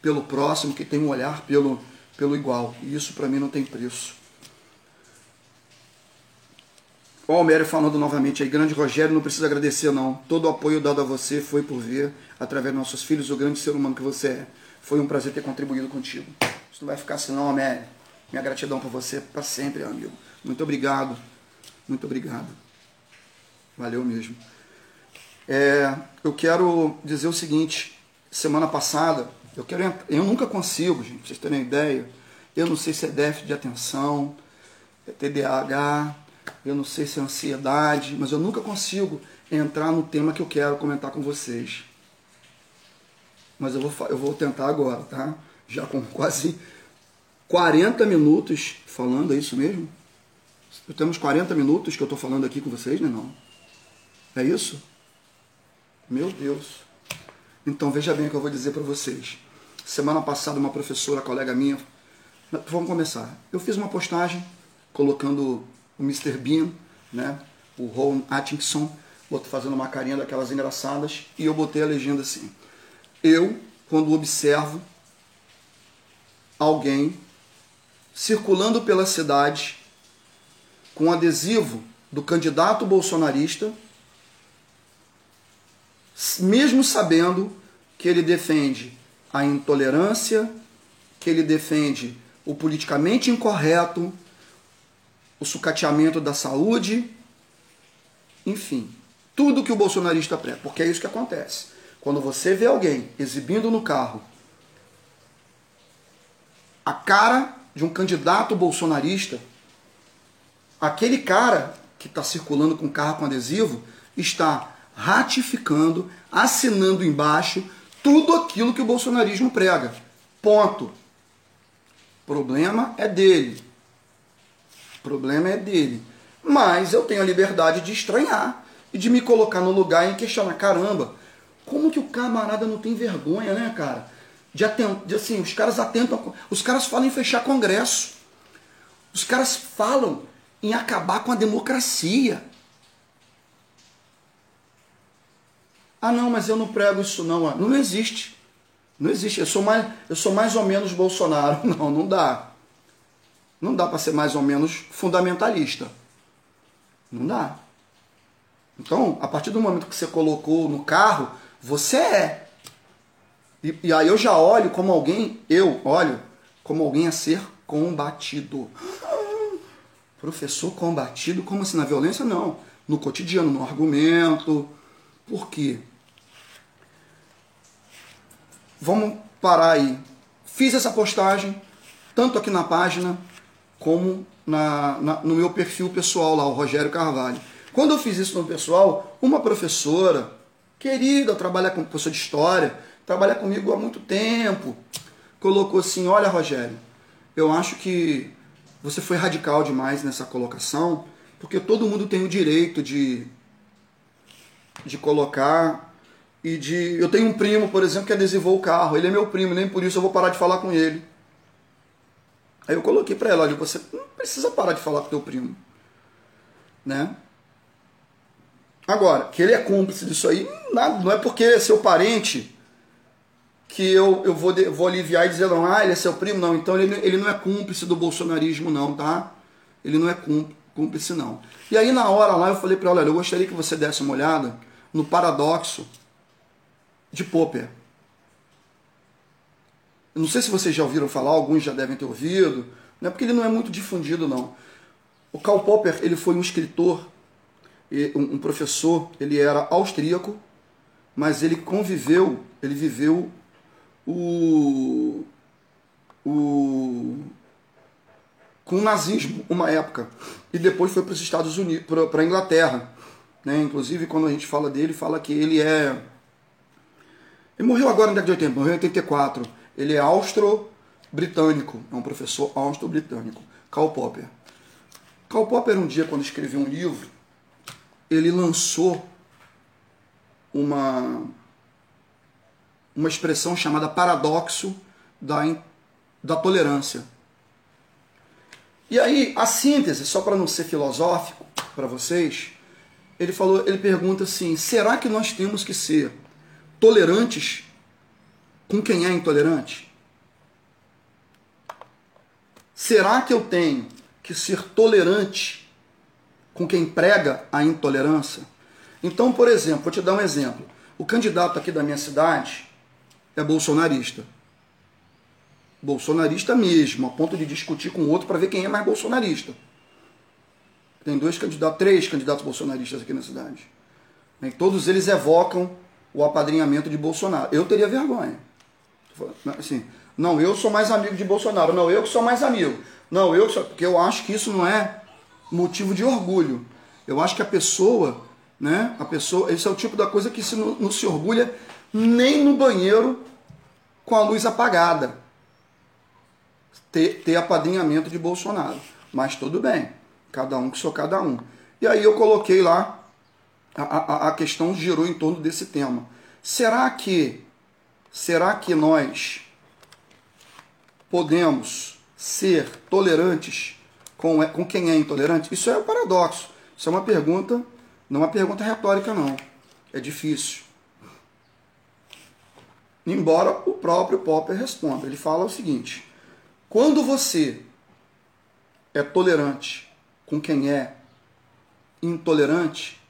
pelo próximo, que tem um olhar pelo, pelo igual. E isso para mim não tem preço. O Almério falando novamente aí, grande Rogério, não precisa agradecer não. Todo o apoio dado a você foi por ver, através dos nossos filhos, o grande ser humano que você é. Foi um prazer ter contribuído contigo. Isso não vai ficar assim não, Almério. Minha gratidão por você para sempre, amigo. Muito obrigado. Muito obrigado. Valeu mesmo. É, eu quero dizer o seguinte, semana passada, eu quero eu nunca consigo, gente, pra vocês terem ideia, eu não sei se é déficit de atenção, é TDAH, eu não sei se é ansiedade, mas eu nunca consigo entrar no tema que eu quero comentar com vocês. Mas eu vou, eu vou tentar agora, tá? Já com quase 40 minutos falando, é isso mesmo? Temos 40 minutos que eu estou falando aqui com vocês, né? Não. É isso? Meu Deus. Então veja bem o que eu vou dizer para vocês. Semana passada, uma professora, colega minha, vamos começar. Eu fiz uma postagem colocando o Mr. Bean, né? o Ron Atkinson, fazendo uma carinha daquelas engraçadas, e eu botei a legenda assim. Eu, quando observo alguém circulando pela cidade com adesivo do candidato bolsonarista, mesmo sabendo que ele defende a intolerância, que ele defende o politicamente incorreto, o sucateamento da saúde, enfim, tudo que o bolsonarista prega, porque é isso que acontece. Quando você vê alguém exibindo no carro a cara de um candidato bolsonarista, aquele cara que está circulando com carro com adesivo está ratificando, assinando embaixo tudo aquilo que o bolsonarismo prega. Ponto. Problema é dele. Problema é dele. Mas eu tenho a liberdade de estranhar e de me colocar no lugar e questionar, caramba, como que o camarada não tem vergonha, né, cara? De, atent... de assim, os caras atentam, os caras falam em fechar congresso. Os caras falam em acabar com a democracia. Ah, não, mas eu não prego isso não. Não, não existe. Não existe. Eu sou mais, eu sou mais ou menos Bolsonaro. Não, não dá. Não dá para ser mais ou menos fundamentalista. Não dá. Então, a partir do momento que você colocou no carro, você é. E, e aí eu já olho como alguém, eu olho como alguém a ser combatido. Professor combatido, como assim? Na violência? Não. No cotidiano, no argumento. Por quê? Vamos parar aí. Fiz essa postagem, tanto aqui na página, como na, na, no meu perfil pessoal lá, o Rogério Carvalho. Quando eu fiz isso no pessoal, uma professora querida, trabalha com professor de história, trabalha comigo há muito tempo, colocou assim: Olha, Rogério, eu acho que você foi radical demais nessa colocação, porque todo mundo tem o direito de, de colocar e de. Eu tenho um primo, por exemplo, que adesivou o carro. Ele é meu primo, nem por isso eu vou parar de falar com ele. Aí eu coloquei para ela, olha, você não precisa parar de falar com teu primo. Né? Agora, que ele é cúmplice disso aí, nada, não é porque é seu parente que eu, eu vou, vou aliviar e dizer, não, ah, ele é seu primo, não. Então ele, ele não é cúmplice do bolsonarismo, não, tá? Ele não é cúmplice, não. E aí na hora lá eu falei para ela, olha, eu gostaria que você desse uma olhada no paradoxo de Popper. Eu não sei se vocês já ouviram falar, alguns já devem ter ouvido, não é porque ele não é muito difundido, não. O Karl Popper, ele foi um escritor, um professor, ele era austríaco, mas ele conviveu, ele viveu o, o com o nazismo uma época e depois foi para os Estados Unidos, para a Inglaterra, né? Inclusive quando a gente fala dele, fala que ele é ele morreu agora na década de 80, morreu em 84. Ele é austro-britânico, é um professor austro-britânico, Karl Popper. Karl Popper um dia quando escreveu um livro, ele lançou uma uma expressão chamada paradoxo da, da tolerância. E aí, a síntese, só para não ser filosófico para vocês, ele falou, ele pergunta assim: será que nós temos que ser tolerantes com quem é intolerante? Será que eu tenho que ser tolerante com quem prega a intolerância? Então, por exemplo, vou te dar um exemplo. O candidato aqui da minha cidade é bolsonarista bolsonarista mesmo, a ponto de discutir com o outro para ver quem é mais bolsonarista. Tem dois candidatos, três candidatos bolsonaristas aqui na cidade. E todos eles evocam o apadrinhamento de Bolsonaro. Eu teria vergonha. Assim, não, eu sou mais amigo de Bolsonaro. Não, eu que sou mais amigo. Não, eu sou. Porque eu acho que isso não é motivo de orgulho. Eu acho que a pessoa, né? A pessoa, esse é o tipo da coisa que se não, não se orgulha nem no banheiro com a luz apagada ter, ter apadrinhamento de Bolsonaro. Mas tudo bem, cada um que sou cada um. E aí eu coloquei lá, a, a, a questão girou em torno desse tema. Será que, será que nós podemos ser tolerantes com, com quem é intolerante? Isso é um paradoxo. Isso é uma pergunta, não é uma pergunta retórica, não. É difícil. Embora o próprio Popper responda. Ele fala o seguinte: quando você é tolerante com quem é intolerante,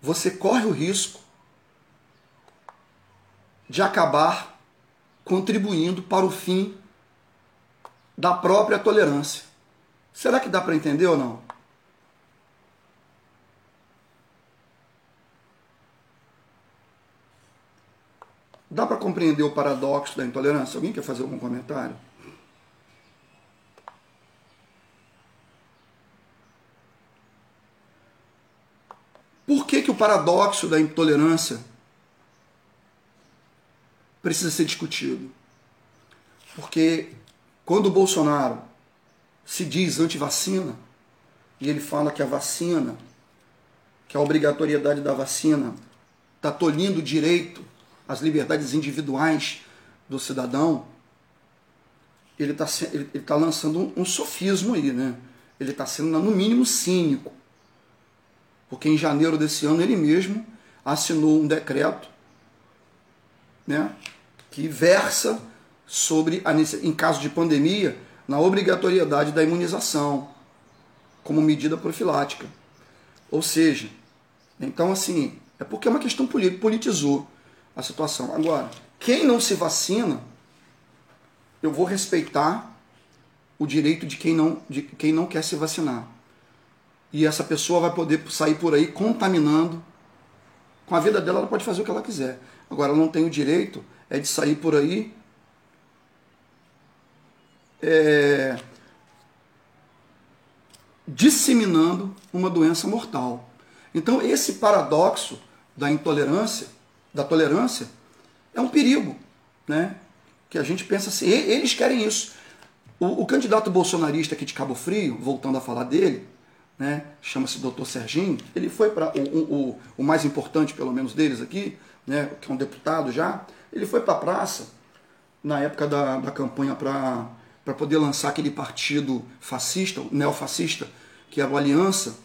você corre o risco de acabar contribuindo para o fim da própria tolerância. Será que dá para entender ou não? Dá para compreender o paradoxo da intolerância? Alguém quer fazer algum comentário? Por que, que o paradoxo da intolerância precisa ser discutido? Porque quando o Bolsonaro se diz anti-vacina, e ele fala que a vacina, que a obrigatoriedade da vacina está tolhindo o direito às liberdades individuais do cidadão, ele está ele, ele tá lançando um, um sofismo aí, né? Ele está sendo, no mínimo, cínico porque em janeiro desse ano ele mesmo assinou um decreto né, que versa sobre, a, em caso de pandemia, na obrigatoriedade da imunização como medida profilática. Ou seja, então assim, é porque é uma questão política, politizou a situação. Agora, quem não se vacina, eu vou respeitar o direito de quem não, de quem não quer se vacinar e essa pessoa vai poder sair por aí contaminando. Com a vida dela, ela pode fazer o que ela quiser. Agora, ela não tem o direito é de sair por aí é, disseminando uma doença mortal. Então, esse paradoxo da intolerância, da tolerância, é um perigo, né? Que a gente pensa assim, eles querem isso. O, o candidato bolsonarista aqui de Cabo Frio, voltando a falar dele, né, chama-se Dr. Serginho, ele foi para o, o, o, mais importante, pelo menos deles aqui, né, que é um deputado já, ele foi para a praça na época da, da campanha para poder lançar aquele partido fascista, neofascista, que era o Aliança,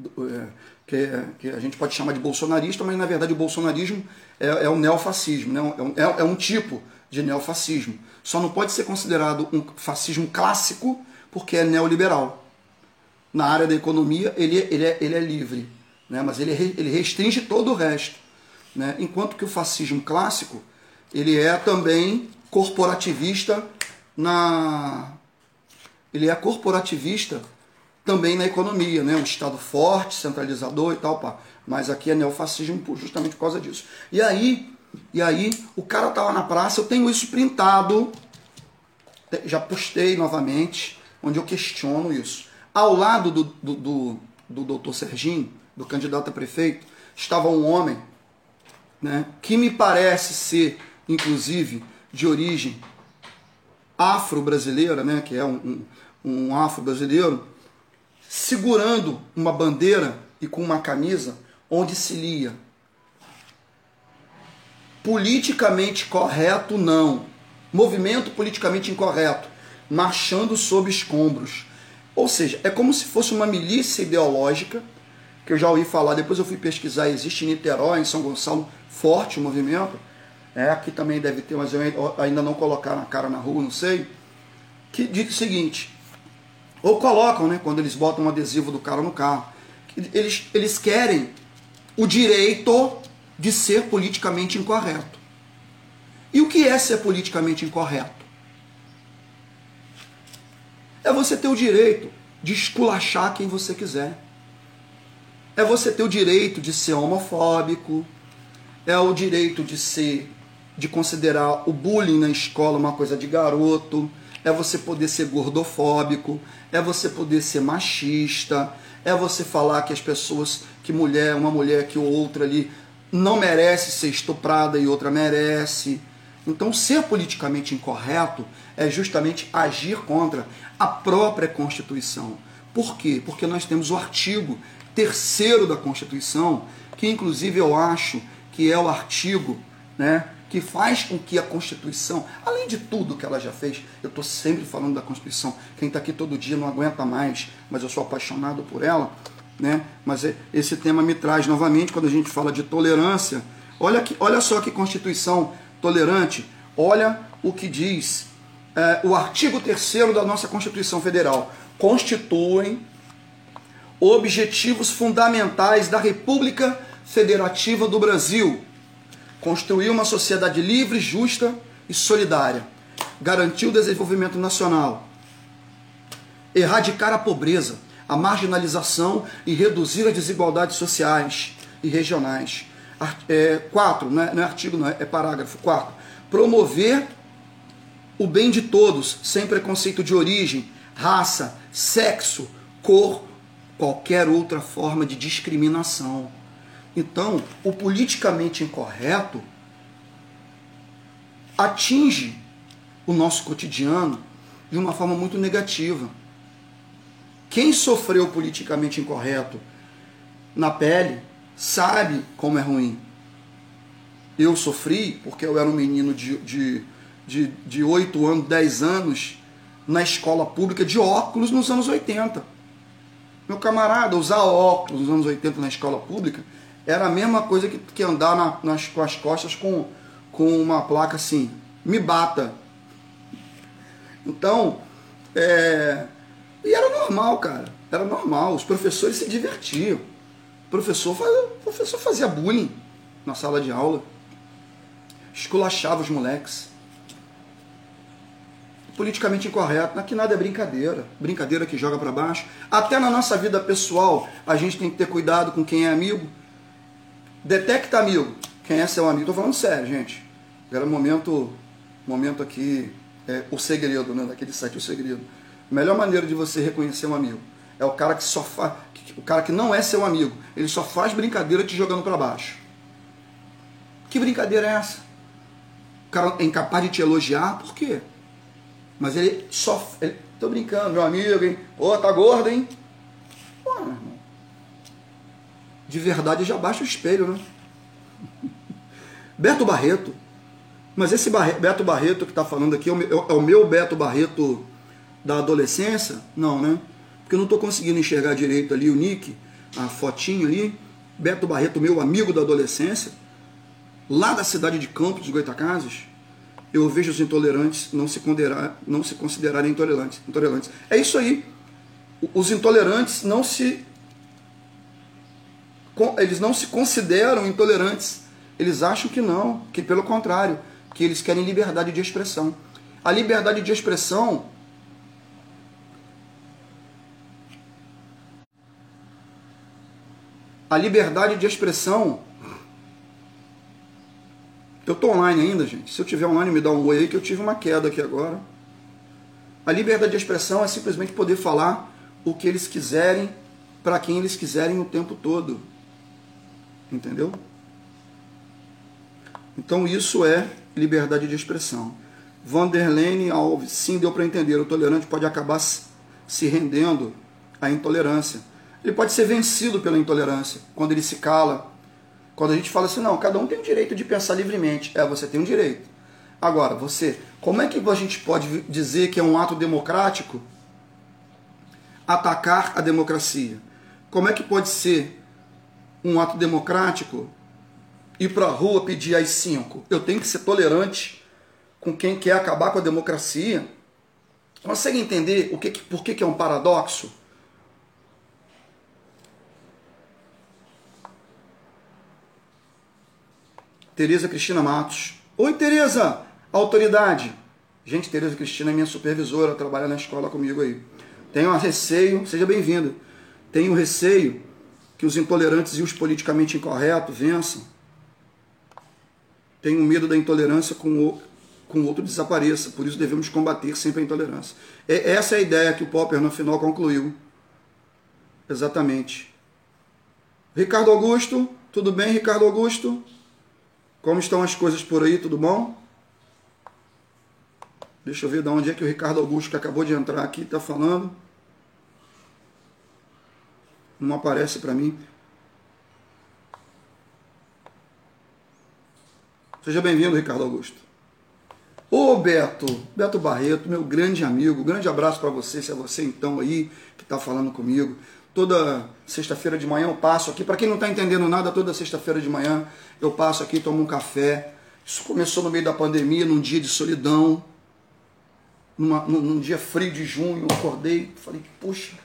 é, que, é, que, a gente pode chamar de bolsonarista, mas na verdade o bolsonarismo é, é o neofascismo, né, é, um, é, é um tipo de neofascismo. Só não pode ser considerado um fascismo clássico porque é neoliberal na área da economia ele, ele, é, ele é livre, né? mas ele, ele restringe todo o resto. Né? Enquanto que o fascismo clássico ele é também corporativista na ele é corporativista também na economia, né? um Estado forte, centralizador e tal, pá. mas aqui é neofascismo justamente por causa disso. E aí, e aí o cara tava na praça, eu tenho isso printado, já postei novamente, onde eu questiono isso. Ao lado do, do, do, do doutor Serginho, do candidato a prefeito, estava um homem né, que me parece ser, inclusive, de origem afro-brasileira, né, que é um, um, afro-brasileiro, segurando uma bandeira e com uma camisa onde se lia politicamente correto não, movimento politicamente incorreto, marchando sob escombros. Ou seja, é como se fosse uma milícia ideológica, que eu já ouvi falar, depois eu fui pesquisar, existe em Niterói, em São Gonçalo, forte o movimento. É, aqui também deve ter, mas eu ainda não colocaram a cara na rua, não sei. Que diz o seguinte, ou colocam, né, quando eles botam um adesivo do cara no carro, eles, eles querem o direito de ser politicamente incorreto. E o que é ser politicamente incorreto? É você ter o direito de esculachar quem você quiser. É você ter o direito de ser homofóbico. É o direito de ser, de considerar o bullying na escola uma coisa de garoto. É você poder ser gordofóbico. É você poder ser machista. É você falar que as pessoas, que mulher, uma mulher que outra ali não merece ser estuprada e outra merece. Então, ser politicamente incorreto é justamente agir contra a própria Constituição. Por quê? Porque nós temos o artigo terceiro da Constituição, que inclusive eu acho que é o artigo né, que faz com que a Constituição, além de tudo que ela já fez, eu estou sempre falando da Constituição, quem está aqui todo dia não aguenta mais, mas eu sou apaixonado por ela, né? mas esse tema me traz novamente, quando a gente fala de tolerância, olha, que, olha só que Constituição tolerante, olha o que diz é, o artigo 3 da nossa Constituição Federal. Constituem objetivos fundamentais da República Federativa do Brasil. Construir uma sociedade livre, justa e solidária. Garantir o desenvolvimento nacional. Erradicar a pobreza, a marginalização e reduzir as desigualdades sociais e regionais. 4, é, não, é, não é artigo, não é, é parágrafo 4. Promover o bem de todos, sem preconceito de origem, raça, sexo, cor, qualquer outra forma de discriminação. Então, o politicamente incorreto atinge o nosso cotidiano de uma forma muito negativa. Quem sofreu politicamente incorreto na pele sabe como é ruim. Eu sofri porque eu era um menino de, de de, de 8 anos, 10 anos, na escola pública de óculos nos anos 80. Meu camarada, usar óculos nos anos 80 na escola pública era a mesma coisa que, que andar na, nas, com as costas com, com uma placa assim, me bata. Então, é, e era normal, cara. Era normal. Os professores se divertiam. O professor, o professor fazia bullying na sala de aula. Esculachava os moleques politicamente incorreto, que nada é brincadeira, brincadeira que joga para baixo. Até na nossa vida pessoal, a gente tem que ter cuidado com quem é amigo. Detecta amigo, quem é seu amigo. Tô falando sério, gente. Era momento, momento aqui, é, o segredo, né? Daquele site, o segredo. A melhor maneira de você reconhecer um amigo é o cara que só faz, o cara que não é seu amigo, ele só faz brincadeira te jogando para baixo. Que brincadeira é essa? O cara é incapaz de te elogiar, por quê? Mas ele só. Ele, tô brincando, meu amigo, hein? Ô, tá gordo, hein? Pô. De verdade já baixa o espelho, né? Beto Barreto. Mas esse Beto Barreto que está falando aqui é o, é o meu Beto Barreto da adolescência? Não, né? Porque eu não estou conseguindo enxergar direito ali o nick, a fotinho ali. Beto Barreto, meu amigo da adolescência, lá da cidade de Campos de Goitacazes eu vejo os intolerantes não se, considerar, não se considerarem intolerantes, intolerantes. É isso aí. Os intolerantes não se eles não se consideram intolerantes. Eles acham que não, que pelo contrário, que eles querem liberdade de expressão. A liberdade de expressão a liberdade de expressão eu estou online ainda, gente. Se eu tiver online, me dá um oi aí que eu tive uma queda aqui agora. A liberdade de expressão é simplesmente poder falar o que eles quiserem para quem eles quiserem o tempo todo. Entendeu? Então isso é liberdade de expressão. Vanderlene Alves, sim, deu para entender. O tolerante pode acabar se rendendo à intolerância. Ele pode ser vencido pela intolerância quando ele se cala, quando a gente fala assim, não, cada um tem o direito de pensar livremente. É, você tem um direito. Agora, você, como é que a gente pode dizer que é um ato democrático atacar a democracia. Como é que pode ser um ato democrático ir para a rua pedir as cinco? Eu tenho que ser tolerante com quem quer acabar com a democracia. Consegue entender o que, por que, que é um paradoxo? Tereza Cristina Matos. Oi, Tereza! Autoridade. Gente, Tereza Cristina é minha supervisora, trabalha na escola comigo aí. Tenho receio, seja bem-vindo. Tenho receio que os intolerantes e os politicamente incorretos vençam. Tenho medo da intolerância com o, com o outro desapareça. Por isso devemos combater sempre a intolerância. É, essa é a ideia que o Popper no final concluiu. Exatamente. Ricardo Augusto, tudo bem, Ricardo Augusto? Como estão as coisas por aí, tudo bom? Deixa eu ver de onde é que o Ricardo Augusto, que acabou de entrar aqui, está falando. Não aparece para mim. Seja bem-vindo, Ricardo Augusto. Ô Beto, Beto Barreto, meu grande amigo, grande abraço para você, se é você então aí que está falando comigo. Toda sexta-feira de manhã eu passo aqui, para quem não está entendendo nada, toda sexta-feira de manhã eu passo aqui, tomo um café. Isso começou no meio da pandemia, num dia de solidão, numa, num, num dia frio de junho, eu acordei, falei, puxa,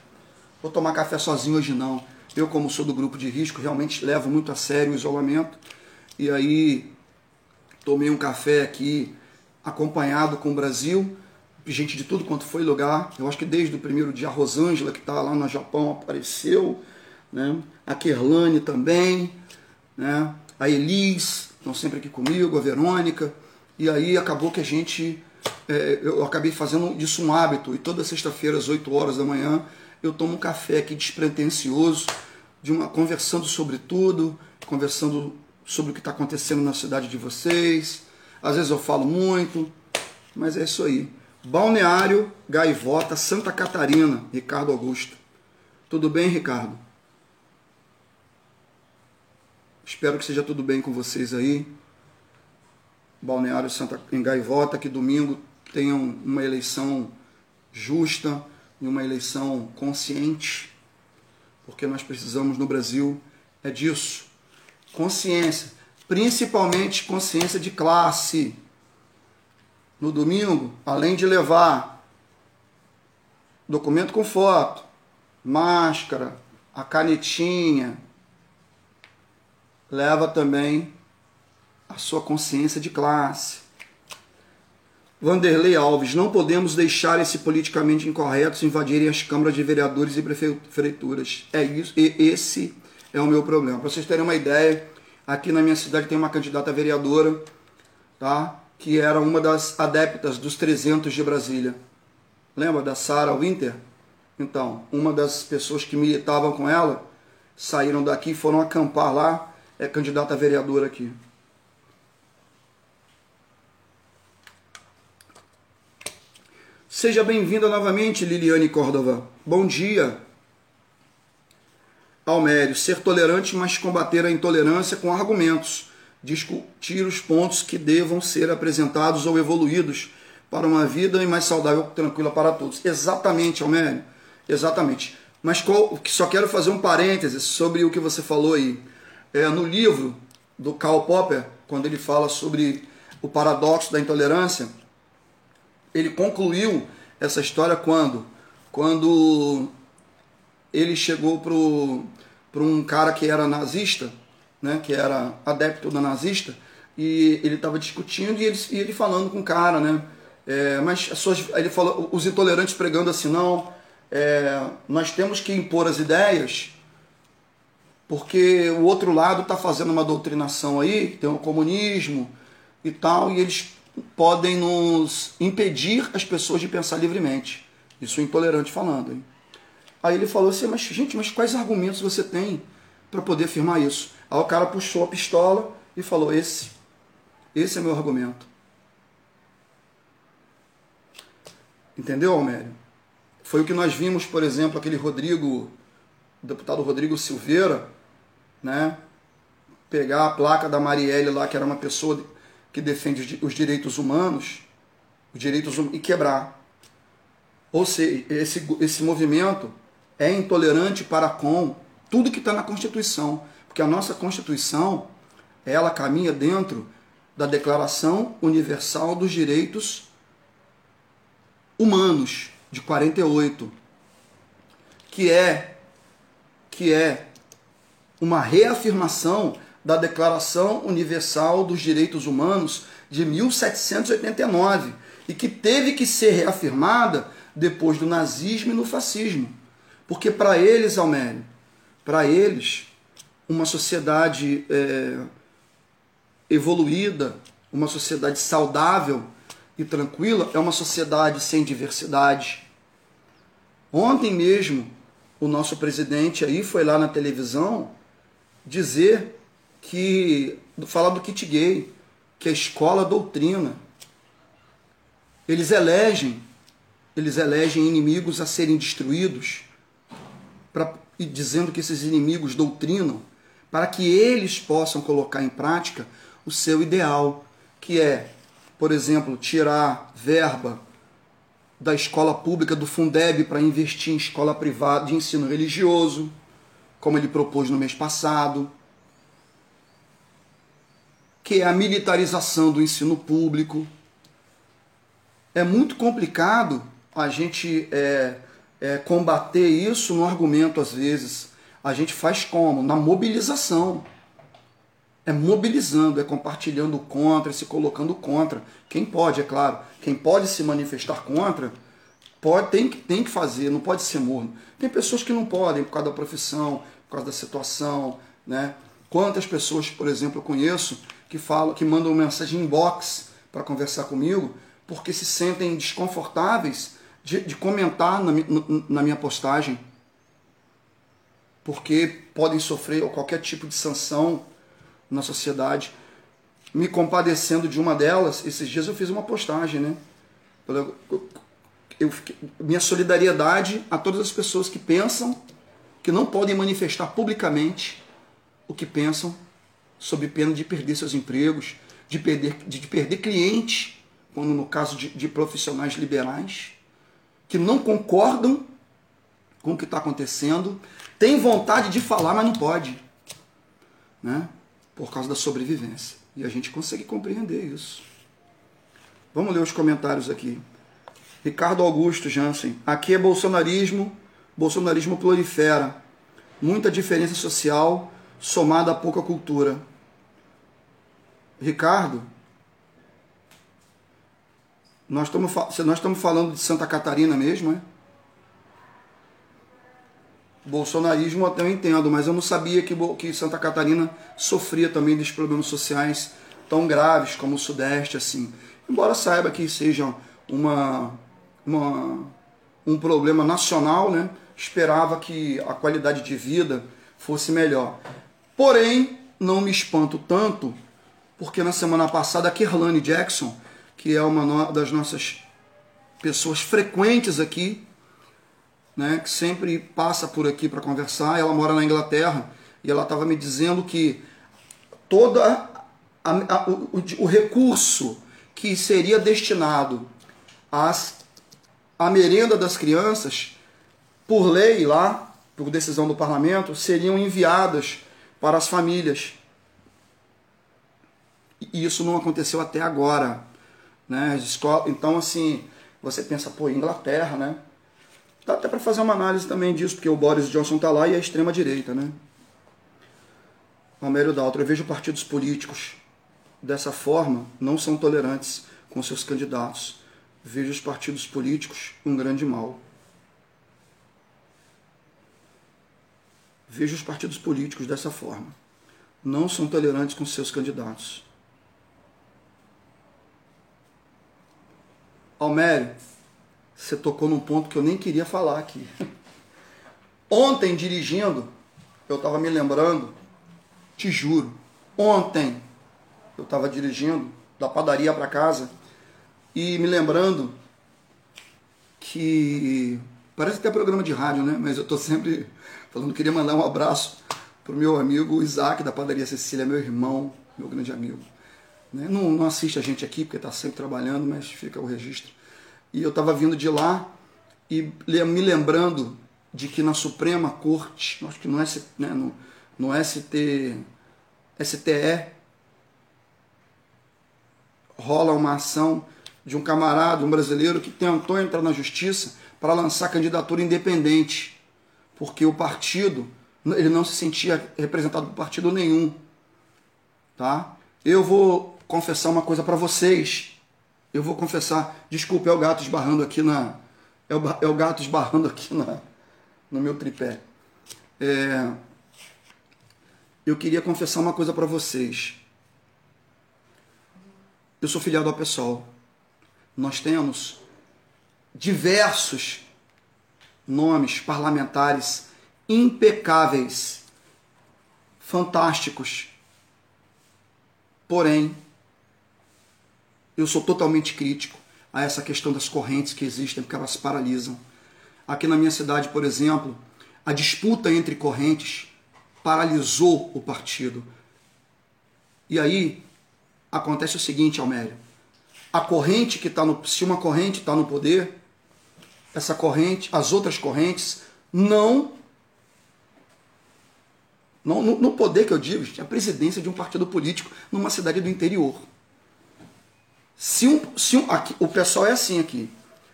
vou tomar café sozinho hoje não. Eu, como sou do grupo de risco, realmente levo muito a sério o isolamento. E aí tomei um café aqui acompanhado com o Brasil, gente de tudo quanto foi lugar. Eu acho que desde o primeiro dia a Rosângela, que está lá no Japão, apareceu, né? a Kerlane também, né? a Elis, estão sempre aqui comigo, a Verônica. E aí acabou que a gente é, eu acabei fazendo disso um hábito e toda sexta-feira às 8 horas da manhã eu tomo um café aqui despretensioso, de uma conversando sobre tudo, conversando sobre o que está acontecendo na cidade de vocês. Às vezes eu falo muito, mas é isso aí. Balneário Gaivota, Santa Catarina, Ricardo Augusto. Tudo bem, Ricardo? Espero que seja tudo bem com vocês aí. Balneário Santa em Gaivota, que domingo tenham uma eleição justa e uma eleição consciente, porque nós precisamos no Brasil é disso. Consciência, principalmente consciência de classe. No domingo, além de levar documento com foto, máscara, a canetinha, leva também a sua consciência de classe. Vanderlei Alves, não podemos deixar esse politicamente incorretos invadirem as câmaras de vereadores e prefeituras. É isso, e esse é o meu problema. Para vocês terem uma ideia, aqui na minha cidade tem uma candidata vereadora, tá? Que era uma das adeptas dos 300 de Brasília. Lembra da Sarah Winter? Então, uma das pessoas que militavam com ela saíram daqui e foram acampar lá, é candidata vereadora aqui. Seja bem-vinda novamente, Liliane Córdova. Bom dia. Almério, ser tolerante, mas combater a intolerância com argumentos. Discutir os pontos que devam ser apresentados ou evoluídos para uma vida mais saudável e tranquila para todos. Exatamente, Almério. Exatamente. Mas qual, só quero fazer um parêntese sobre o que você falou aí. É, no livro do Karl Popper, quando ele fala sobre o paradoxo da intolerância, ele concluiu essa história quando? Quando ele chegou para um cara que era nazista, né, que era adepto da nazista, e ele estava discutindo e ele, e ele, falando com o cara, né? É, mas as suas, ele falou, os intolerantes pregando assim, não, é, nós temos que impor as ideias porque o outro lado está fazendo uma doutrinação aí, tem o comunismo e tal, e eles podem nos impedir as pessoas de pensar livremente. Isso é intolerante falando. Hein? Aí ele falou assim, mas gente, mas quais argumentos você tem para poder afirmar isso? Aí o cara puxou a pistola e falou, esse, esse é meu argumento. Entendeu, Almério? Foi o que nós vimos, por exemplo, aquele Rodrigo, o deputado Rodrigo Silveira, né? Pegar a placa da Marielle lá, que era uma pessoa que defende os direitos humanos, os direitos hum, e quebrar. Ou seja, esse, esse movimento é intolerante para com tudo que está na Constituição, porque a nossa Constituição ela caminha dentro da Declaração Universal dos Direitos Humanos de 48, que é que é uma reafirmação da Declaração Universal dos Direitos Humanos de 1789 e que teve que ser reafirmada depois do nazismo e no fascismo. Porque para eles, Almério, para eles, uma sociedade é, evoluída, uma sociedade saudável e tranquila é uma sociedade sem diversidade. Ontem mesmo, o nosso presidente aí foi lá na televisão dizer que falar do kit gay, que a escola doutrina. Eles elegem, eles elegem inimigos a serem destruídos, pra, e dizendo que esses inimigos doutrinam, para que eles possam colocar em prática o seu ideal, que é, por exemplo, tirar verba da escola pública do Fundeb para investir em escola privada de ensino religioso, como ele propôs no mês passado, que é a militarização do ensino público. É muito complicado a gente é, é, combater isso no argumento, às vezes. A gente faz como? Na mobilização é mobilizando, é compartilhando contra, é se colocando contra. Quem pode, é claro, quem pode se manifestar contra, pode, tem, que, tem que fazer, não pode ser morno. Tem pessoas que não podem por causa da profissão, por causa da situação, né? Quantas pessoas, por exemplo, eu conheço que falam, que mandam mensagem inbox para conversar comigo, porque se sentem desconfortáveis de, de comentar na, na minha postagem, porque podem sofrer qualquer tipo de sanção na sociedade. Me compadecendo de uma delas, esses dias eu fiz uma postagem, né? Eu, eu, minha solidariedade a todas as pessoas que pensam que não podem manifestar publicamente o que pensam, sob pena de perder seus empregos, de perder, de, de perder clientes, quando no caso de, de profissionais liberais, que não concordam com o que está acontecendo, tem vontade de falar, mas não pode. Né? por causa da sobrevivência. E a gente consegue compreender isso. Vamos ler os comentários aqui. Ricardo Augusto Jansen. Aqui é bolsonarismo, bolsonarismo prolifera. Muita diferença social somada a pouca cultura. Ricardo, nós estamos, nós estamos falando de Santa Catarina mesmo, é? bolsonarismo até eu entendo, mas eu não sabia que, que Santa Catarina sofria também desses problemas sociais tão graves como o Sudeste, assim. Embora saiba que seja uma, uma, um problema nacional, né? esperava que a qualidade de vida fosse melhor. Porém, não me espanto tanto, porque na semana passada a Kerlane Jackson, que é uma das nossas pessoas frequentes aqui né, que sempre passa por aqui para conversar. Ela mora na Inglaterra e ela estava me dizendo que toda a, a, o, o, recurso que seria destinado às, à merenda das crianças, por lei lá, por decisão do parlamento, seriam enviadas para as famílias. E isso não aconteceu até agora. Né? Então, assim, você pensa, pô, Inglaterra, né? Dá até para fazer uma análise também disso, porque o Boris Johnson está lá e a extrema-direita, né? Almério Daltro, eu vejo partidos políticos dessa forma não são tolerantes com seus candidatos. Vejo os partidos políticos um grande mal. Vejo os partidos políticos dessa forma. Não são tolerantes com seus candidatos. Almério, você tocou num ponto que eu nem queria falar aqui. Ontem, dirigindo, eu estava me lembrando, te juro, ontem eu estava dirigindo da padaria para casa e me lembrando que parece até programa de rádio, né? Mas eu estou sempre falando, queria mandar um abraço pro meu amigo Isaac da padaria Cecília, meu irmão, meu grande amigo. Né? Não, não assiste a gente aqui porque está sempre trabalhando, mas fica o registro. E eu estava vindo de lá e me lembrando de que na Suprema Corte, acho que no, S, né, no, no ST, STE, rola uma ação de um camarada, um brasileiro, que tentou entrar na justiça para lançar candidatura independente, porque o partido, ele não se sentia representado por partido nenhum. Tá? Eu vou confessar uma coisa para vocês. Eu vou confessar, desculpe, é o gato esbarrando aqui na. É o, é o gato esbarrando aqui na, no meu tripé. É, eu queria confessar uma coisa para vocês. Eu sou filiado ao PSOL. Nós temos diversos nomes parlamentares impecáveis, fantásticos. Porém, eu sou totalmente crítico a essa questão das correntes que existem, porque elas paralisam. Aqui na minha cidade, por exemplo, a disputa entre correntes paralisou o partido. E aí acontece o seguinte, Almério. A corrente que está no. Se uma corrente está no poder, essa corrente, as outras correntes, não. não no, no poder que eu digo, a presidência de um partido político numa cidade do interior. Se um, se um, aqui, o pessoal é assim aqui.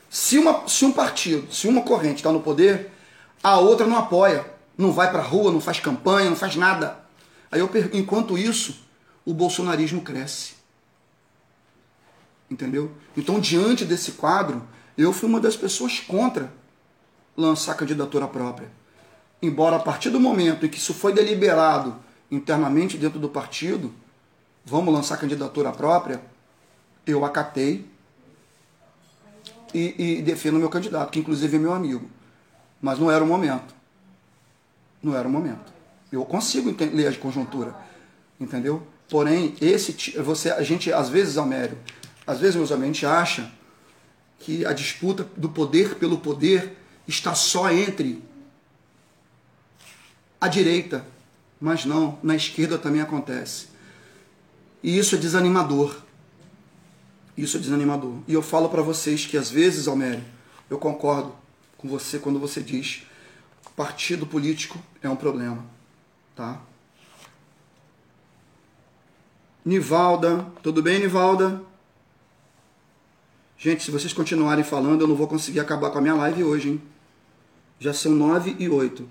Se, uma, se um partido, se uma corrente está no poder, a outra não apoia, não vai para a rua, não faz campanha, não faz nada. Aí eu enquanto isso, o bolsonarismo cresce. Entendeu? Então, diante desse quadro, eu fui uma das pessoas contra lançar candidatura própria. Embora a partir do momento em que isso foi deliberado internamente dentro do partido, vamos lançar candidatura própria, eu acatei e, e defendo o meu candidato, que inclusive é meu amigo. Mas não era o momento. Não era o momento. Eu consigo ler a conjuntura, entendeu? Porém, esse você, a gente às vezes, Almério, às vezes, meus amigos, a gente acha que a disputa do poder pelo poder está só entre a direita, mas não, na esquerda também acontece. E isso é desanimador. Isso é desanimador. E eu falo para vocês que às vezes, Almério, eu concordo com você quando você diz partido político é um problema, tá? Nivalda, tudo bem, Nivalda? Gente, se vocês continuarem falando, eu não vou conseguir acabar com a minha live hoje, hein? Já são nove e oito.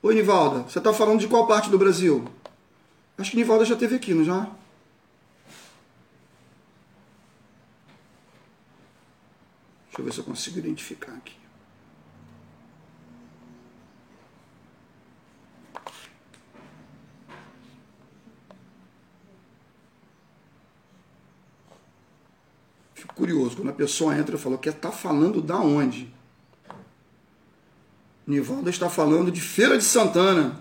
Oi, Nivalda, você está falando de qual parte do Brasil? Acho que Nivalda já esteve aqui, não já? Deixa eu ver se eu consigo identificar aqui. Fico curioso, quando a pessoa entra e fala, que está falando da onde? Nivalda está falando de Feira de Santana.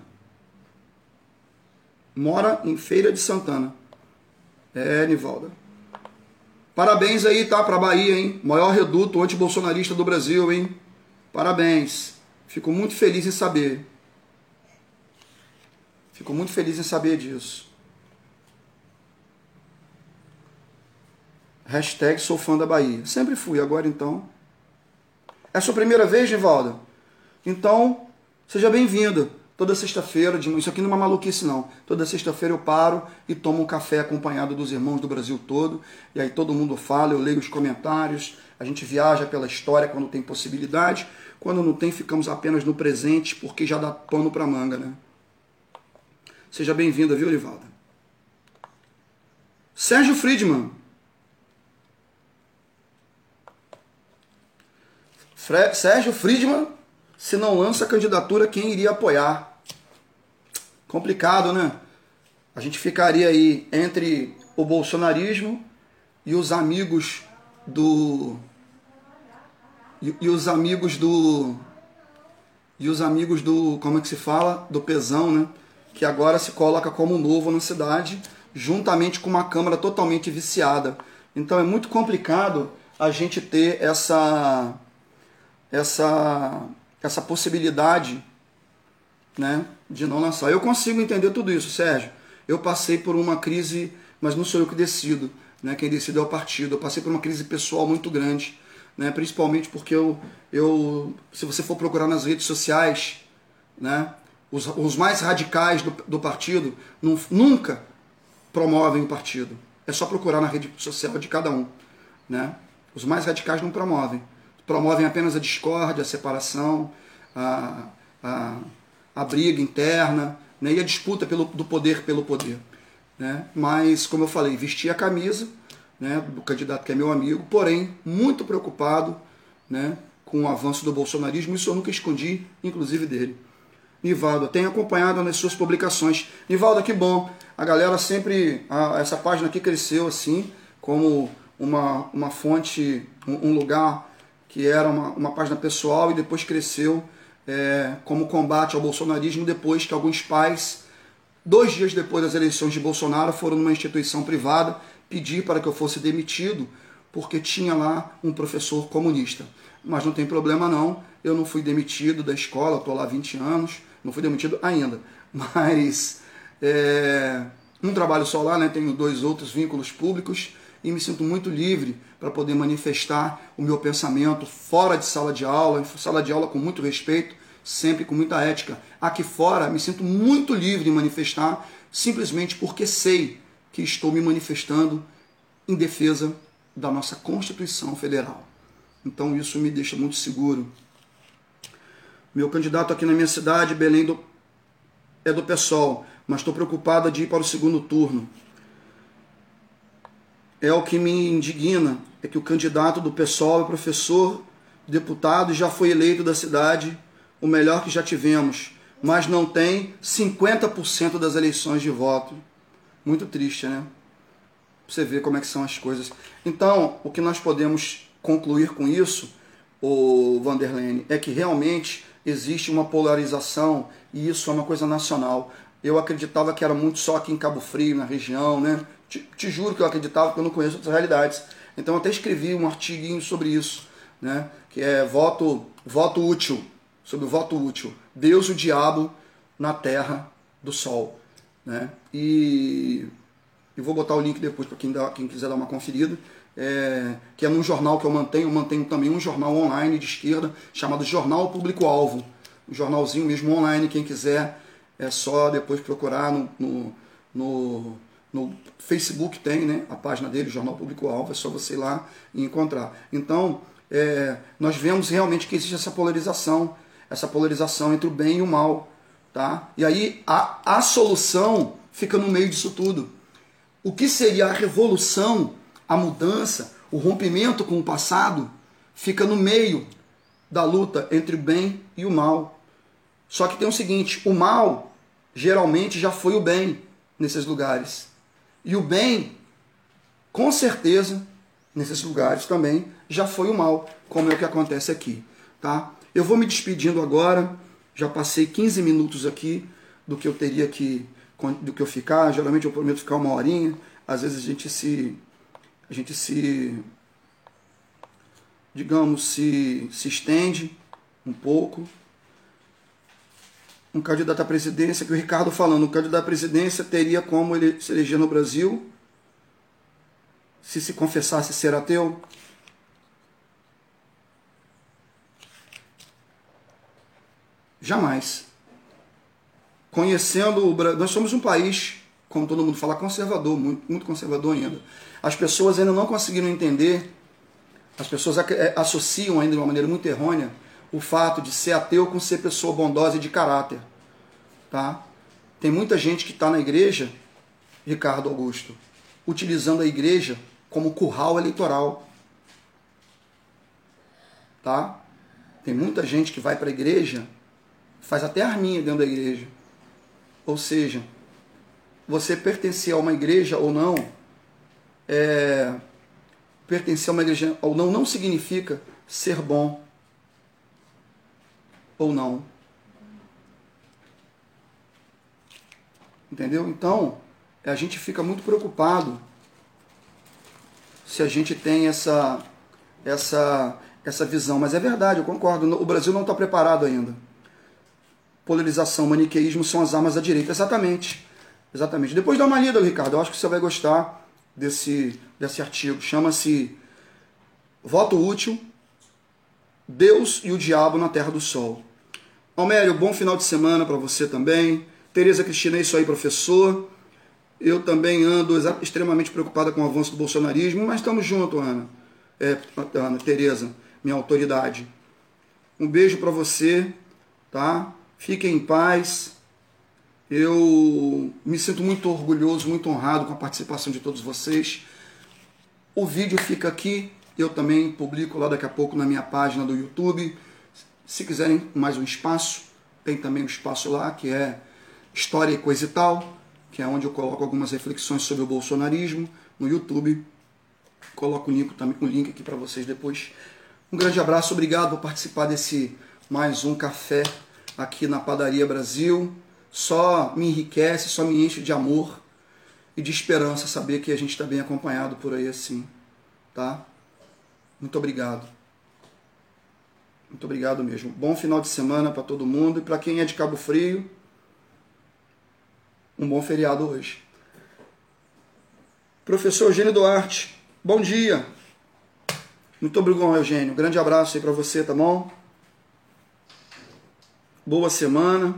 Mora em Feira de Santana. É, Nivalda. Parabéns aí, tá, pra Bahia, hein? Maior reduto antibolsonarista do Brasil, hein? Parabéns. Fico muito feliz em saber. Fico muito feliz em saber disso. Hashtag sou fã da Bahia. Sempre fui, agora então. É sua primeira vez, Givalda? Então, seja bem-vindo toda sexta-feira, isso aqui não é uma maluquice não. Toda sexta-feira eu paro e tomo um café acompanhado dos irmãos do Brasil todo, e aí todo mundo fala, eu leio os comentários, a gente viaja pela história quando tem possibilidade, quando não tem ficamos apenas no presente, porque já dá pano para manga, né? Seja bem-vinda, viu, Livalda? Sérgio Friedman. Fre Sérgio Friedman se não lança a candidatura, quem iria apoiar? Complicado, né? A gente ficaria aí entre o bolsonarismo e os amigos do. E, e, os amigos do. E os amigos do. Como é que se fala? Do Pesão, né? Que agora se coloca como novo na cidade, juntamente com uma Câmara totalmente viciada. Então é muito complicado a gente ter essa. Essa essa possibilidade né, de não lançar. Eu consigo entender tudo isso, Sérgio. Eu passei por uma crise, mas não sou eu que decido. Né? Quem decide é o partido. Eu passei por uma crise pessoal muito grande. né? principalmente porque eu, eu, se você for procurar nas redes sociais, né? os, os mais radicais do, do partido não, nunca promovem o partido. É só procurar na rede social de cada um. Né? Os mais radicais não promovem. Promovem apenas a discórdia, a separação, a, a, a briga interna né? e a disputa pelo, do poder pelo poder. Né? Mas, como eu falei, vestir a camisa né, do candidato que é meu amigo, porém muito preocupado né, com o avanço do bolsonarismo. Isso eu nunca escondi, inclusive dele. Nivaldo, tenho acompanhado nas suas publicações. Nivaldo, que bom. A galera sempre. A, essa página aqui cresceu assim, como uma, uma fonte, um, um lugar que era uma, uma página pessoal e depois cresceu é, como combate ao bolsonarismo, depois que alguns pais, dois dias depois das eleições de Bolsonaro, foram numa instituição privada pedir para que eu fosse demitido porque tinha lá um professor comunista. Mas não tem problema não, eu não fui demitido da escola, estou lá há 20 anos, não fui demitido ainda. Mas é, um trabalho só lá, né, tenho dois outros vínculos públicos e me sinto muito livre para poder manifestar o meu pensamento fora de sala de aula, em sala de aula com muito respeito, sempre com muita ética. Aqui fora, me sinto muito livre em manifestar, simplesmente porque sei que estou me manifestando em defesa da nossa Constituição Federal. Então isso me deixa muito seguro. Meu candidato aqui na minha cidade, Belém, do, é do PSOL, mas estou preocupado de ir para o segundo turno. É o que me indigna, é que o candidato do PSOL é professor, deputado e já foi eleito da cidade, o melhor que já tivemos, mas não tem 50% das eleições de voto. Muito triste, né? Você vê como é que são as coisas. Então, o que nós podemos concluir com isso, o Vanderlene, é que realmente existe uma polarização e isso é uma coisa nacional. Eu acreditava que era muito só aqui em Cabo Frio, na região, né? Te, te juro que eu acreditava porque eu não conheço outras realidades. Então até escrevi um artiguinho sobre isso, né? Que é voto, voto útil, sobre o voto útil. Deus e o diabo na terra do sol. Né? E eu vou botar o link depois para quem, quem quiser dar uma conferida. É, que é num jornal que eu mantenho, eu mantenho também um jornal online de esquerda chamado Jornal Público Alvo. Um jornalzinho mesmo online, quem quiser é só depois procurar no, no, no, no Facebook tem né, a página dele, Jornal Público Alvo, é só você ir lá e encontrar. Então, é, nós vemos realmente que existe essa polarização, essa polarização entre o bem e o mal. Tá? E aí a, a solução fica no meio disso tudo. O que seria a revolução, a mudança, o rompimento com o passado, fica no meio da luta entre o bem e o mal. Só que tem o seguinte: o mal geralmente já foi o bem nesses lugares. E o bem, com certeza, nesses lugares também já foi o mal, como é o que acontece aqui. Tá? Eu vou me despedindo agora. Já passei 15 minutos aqui do que eu teria que do que eu ficar. Geralmente eu prometo ficar uma horinha. Às vezes a gente se a gente se digamos se se estende um pouco. Um candidato à presidência, que o Ricardo falando, um candidato à presidência teria como ele se eleger no Brasil se se confessasse ser ateu? Jamais. Conhecendo o Brasil, nós somos um país, como todo mundo fala, conservador, muito, muito conservador ainda. As pessoas ainda não conseguiram entender, as pessoas é, associam ainda de uma maneira muito errônea o fato de ser ateu com ser pessoa bondosa e de caráter. Tá? Tem muita gente que está na igreja, Ricardo Augusto, utilizando a igreja como curral eleitoral. Tá? Tem muita gente que vai para a igreja faz até arminha dentro da igreja. Ou seja, você pertencer a uma igreja ou não, é, pertencer a uma igreja ou não, não significa ser bom ou não. Entendeu? Então, a gente fica muito preocupado se a gente tem essa, essa, essa visão. Mas é verdade, eu concordo. O Brasil não está preparado ainda polarização, maniqueísmo são as armas da direita. Exatamente. Exatamente. Depois dá uma lida, Ricardo. Eu acho que você vai gostar desse, desse artigo. Chama-se Voto Útil, Deus e o Diabo na Terra do Sol. Almério, bom final de semana para você também. Tereza Cristina, é isso aí, professor. Eu também ando extremamente preocupada com o avanço do bolsonarismo, mas estamos juntos, Ana. É, Ana, Tereza, minha autoridade. Um beijo para você, tá? Fiquem em paz. Eu me sinto muito orgulhoso, muito honrado com a participação de todos vocês. O vídeo fica aqui, eu também publico lá daqui a pouco na minha página do YouTube. Se quiserem mais um espaço, tem também um espaço lá que é História e Coisa e Tal, que é onde eu coloco algumas reflexões sobre o bolsonarismo no YouTube. Coloco o link, também, o link aqui para vocês depois. Um grande abraço, obrigado por participar desse mais um café aqui na Padaria Brasil. Só me enriquece, só me enche de amor e de esperança saber que a gente está bem acompanhado por aí assim, tá? Muito obrigado. Muito obrigado mesmo. Bom final de semana para todo mundo. E para quem é de Cabo Frio, um bom feriado hoje. Professor Eugênio Duarte, bom dia. Muito obrigado, Eugênio. grande abraço aí para você, tá bom? Boa semana,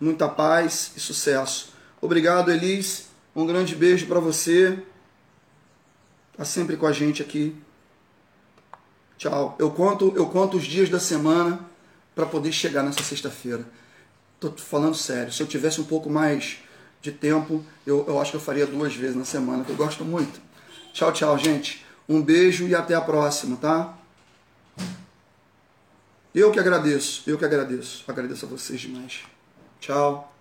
muita paz e sucesso. Obrigado, Elis. Um grande beijo para você. Tá sempre com a gente aqui Tchau. Eu conto, eu conto os dias da semana para poder chegar nessa sexta-feira. Tô falando sério. Se eu tivesse um pouco mais de tempo, eu, eu acho que eu faria duas vezes na semana, que eu gosto muito. Tchau, tchau, gente. Um beijo e até a próxima, tá? Eu que agradeço, eu que agradeço. Agradeço a vocês demais. Tchau.